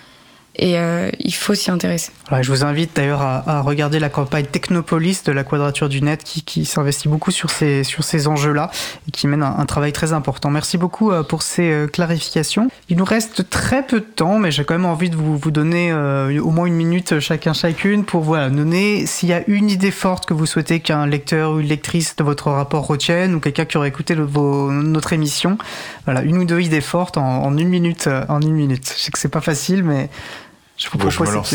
Et euh, il faut s'y intéresser. Voilà, Je vous invite d'ailleurs à, à regarder la campagne Technopolis de la Quadrature du Net qui, qui s'investit beaucoup sur ces, sur ces enjeux-là et qui mène un, travail très important. Merci beaucoup euh, pour ces euh, clarifications. Il nous reste très peu de temps, mais j'ai quand même envie de vous, vous donner euh, au moins une minute chacun chacune pour voilà, donner s'il y a une idée forte que vous souhaitez qu'un lecteur ou une lectrice de votre rapport retienne ou quelqu'un qui aurait écouté le- vos- notre émission. Voilà, une ou deux idées fortes en, en une minute. euh, En une minute. Je sais que c'est pas facile, mais je vous Bon, je propose me lance.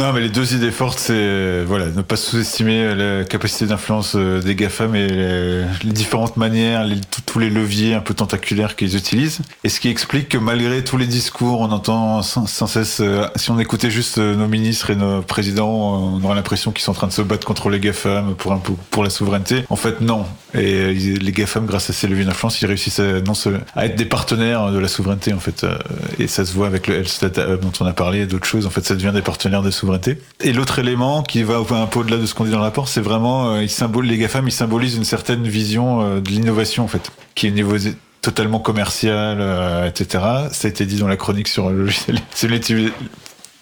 Non, mais les deux idées fortes, c'est euh, voilà, ne pas sous-estimer la capacité d'influence euh, des GAFAM et les, différentes manières, tous- les leviers un peu tentaculaires qu'ils utilisent. Et ce qui explique que malgré tous les discours, on entend sans, cesse, euh, si on écoutait juste nos ministres et nos présidents, on aurait l'impression qu'ils sont en train de se battre contre les GAFAM pour, pour la souveraineté. En fait, non. Et les GAFAM, grâce à ces leviers d'influence, ils réussissent à, non, à être des partenaires de la souveraineté, en fait. Et ça se voit avec le Health Data Hub dont on a parlé et d'autres choses. En fait, ça devient des partenaires de souveraineté. Et l'autre élément qui va un peu au-delà de ce qu'on dit dans le rapport, c'est vraiment, euh, ils symbolisent, les GAFAM, ils symbolisent une certaine vision euh, de l'innovation, en fait, qui est niveau totalement commercial, euh, etc. Ça a été dit dans la chronique sur le logiciel.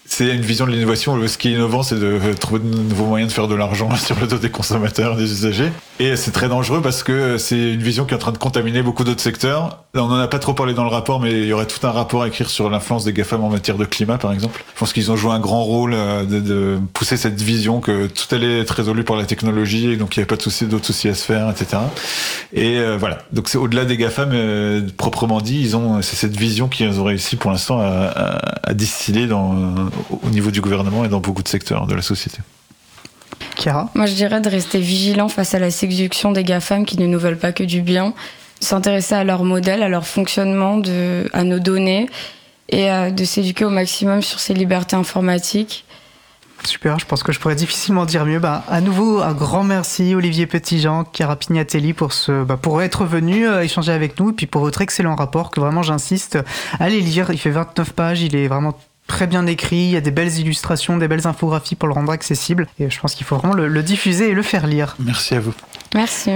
c'est une vision de l'innovation. Ce qui est innovant, c'est de trouver de nouveaux moyens de faire de l'argent sur le dos des consommateurs, des usagers. Et c'est très dangereux parce que c'est une vision qui est en train de contaminer beaucoup d'autres secteurs. On n'en a pas trop parlé dans le rapport, mais il y aurait tout un rapport à écrire sur l'influence des GAFAM en matière de climat, par exemple. Je pense qu'ils ont joué un grand rôle euh, de, pousser cette vision que tout allait être résolu par la technologie et donc il n'y avait pas de soucis, d'autres soucis à se faire, etc. Et euh, voilà. Donc c'est au-delà des GAFAM, euh, proprement dit, ils ont, c'est cette vision qu'ils ont réussi pour l'instant à distiller dans, au niveau du gouvernement et dans beaucoup de secteurs de la société. Chiara Moi, je dirais de rester vigilant face à la séduction des GAFAM qui ne nous veulent pas que du bien, s'intéresser à leur modèle, à leur fonctionnement, de, à nos données et de s'éduquer au maximum sur ces libertés informatiques. Super, je pense que je pourrais difficilement dire mieux. Bah, à nouveau, un grand merci Olivier Petitjean, Chiara Pignatelli pour, ce, bah, pour être venu euh, échanger avec nous et puis pour votre excellent rapport que vraiment j'insiste. Allez lire, il fait 29 pages, il est vraiment très bien écrit, il y a des belles illustrations, des belles infographies pour le rendre accessible et je pense qu'il faut vraiment le, le diffuser et le faire lire. Merci à vous. Merci.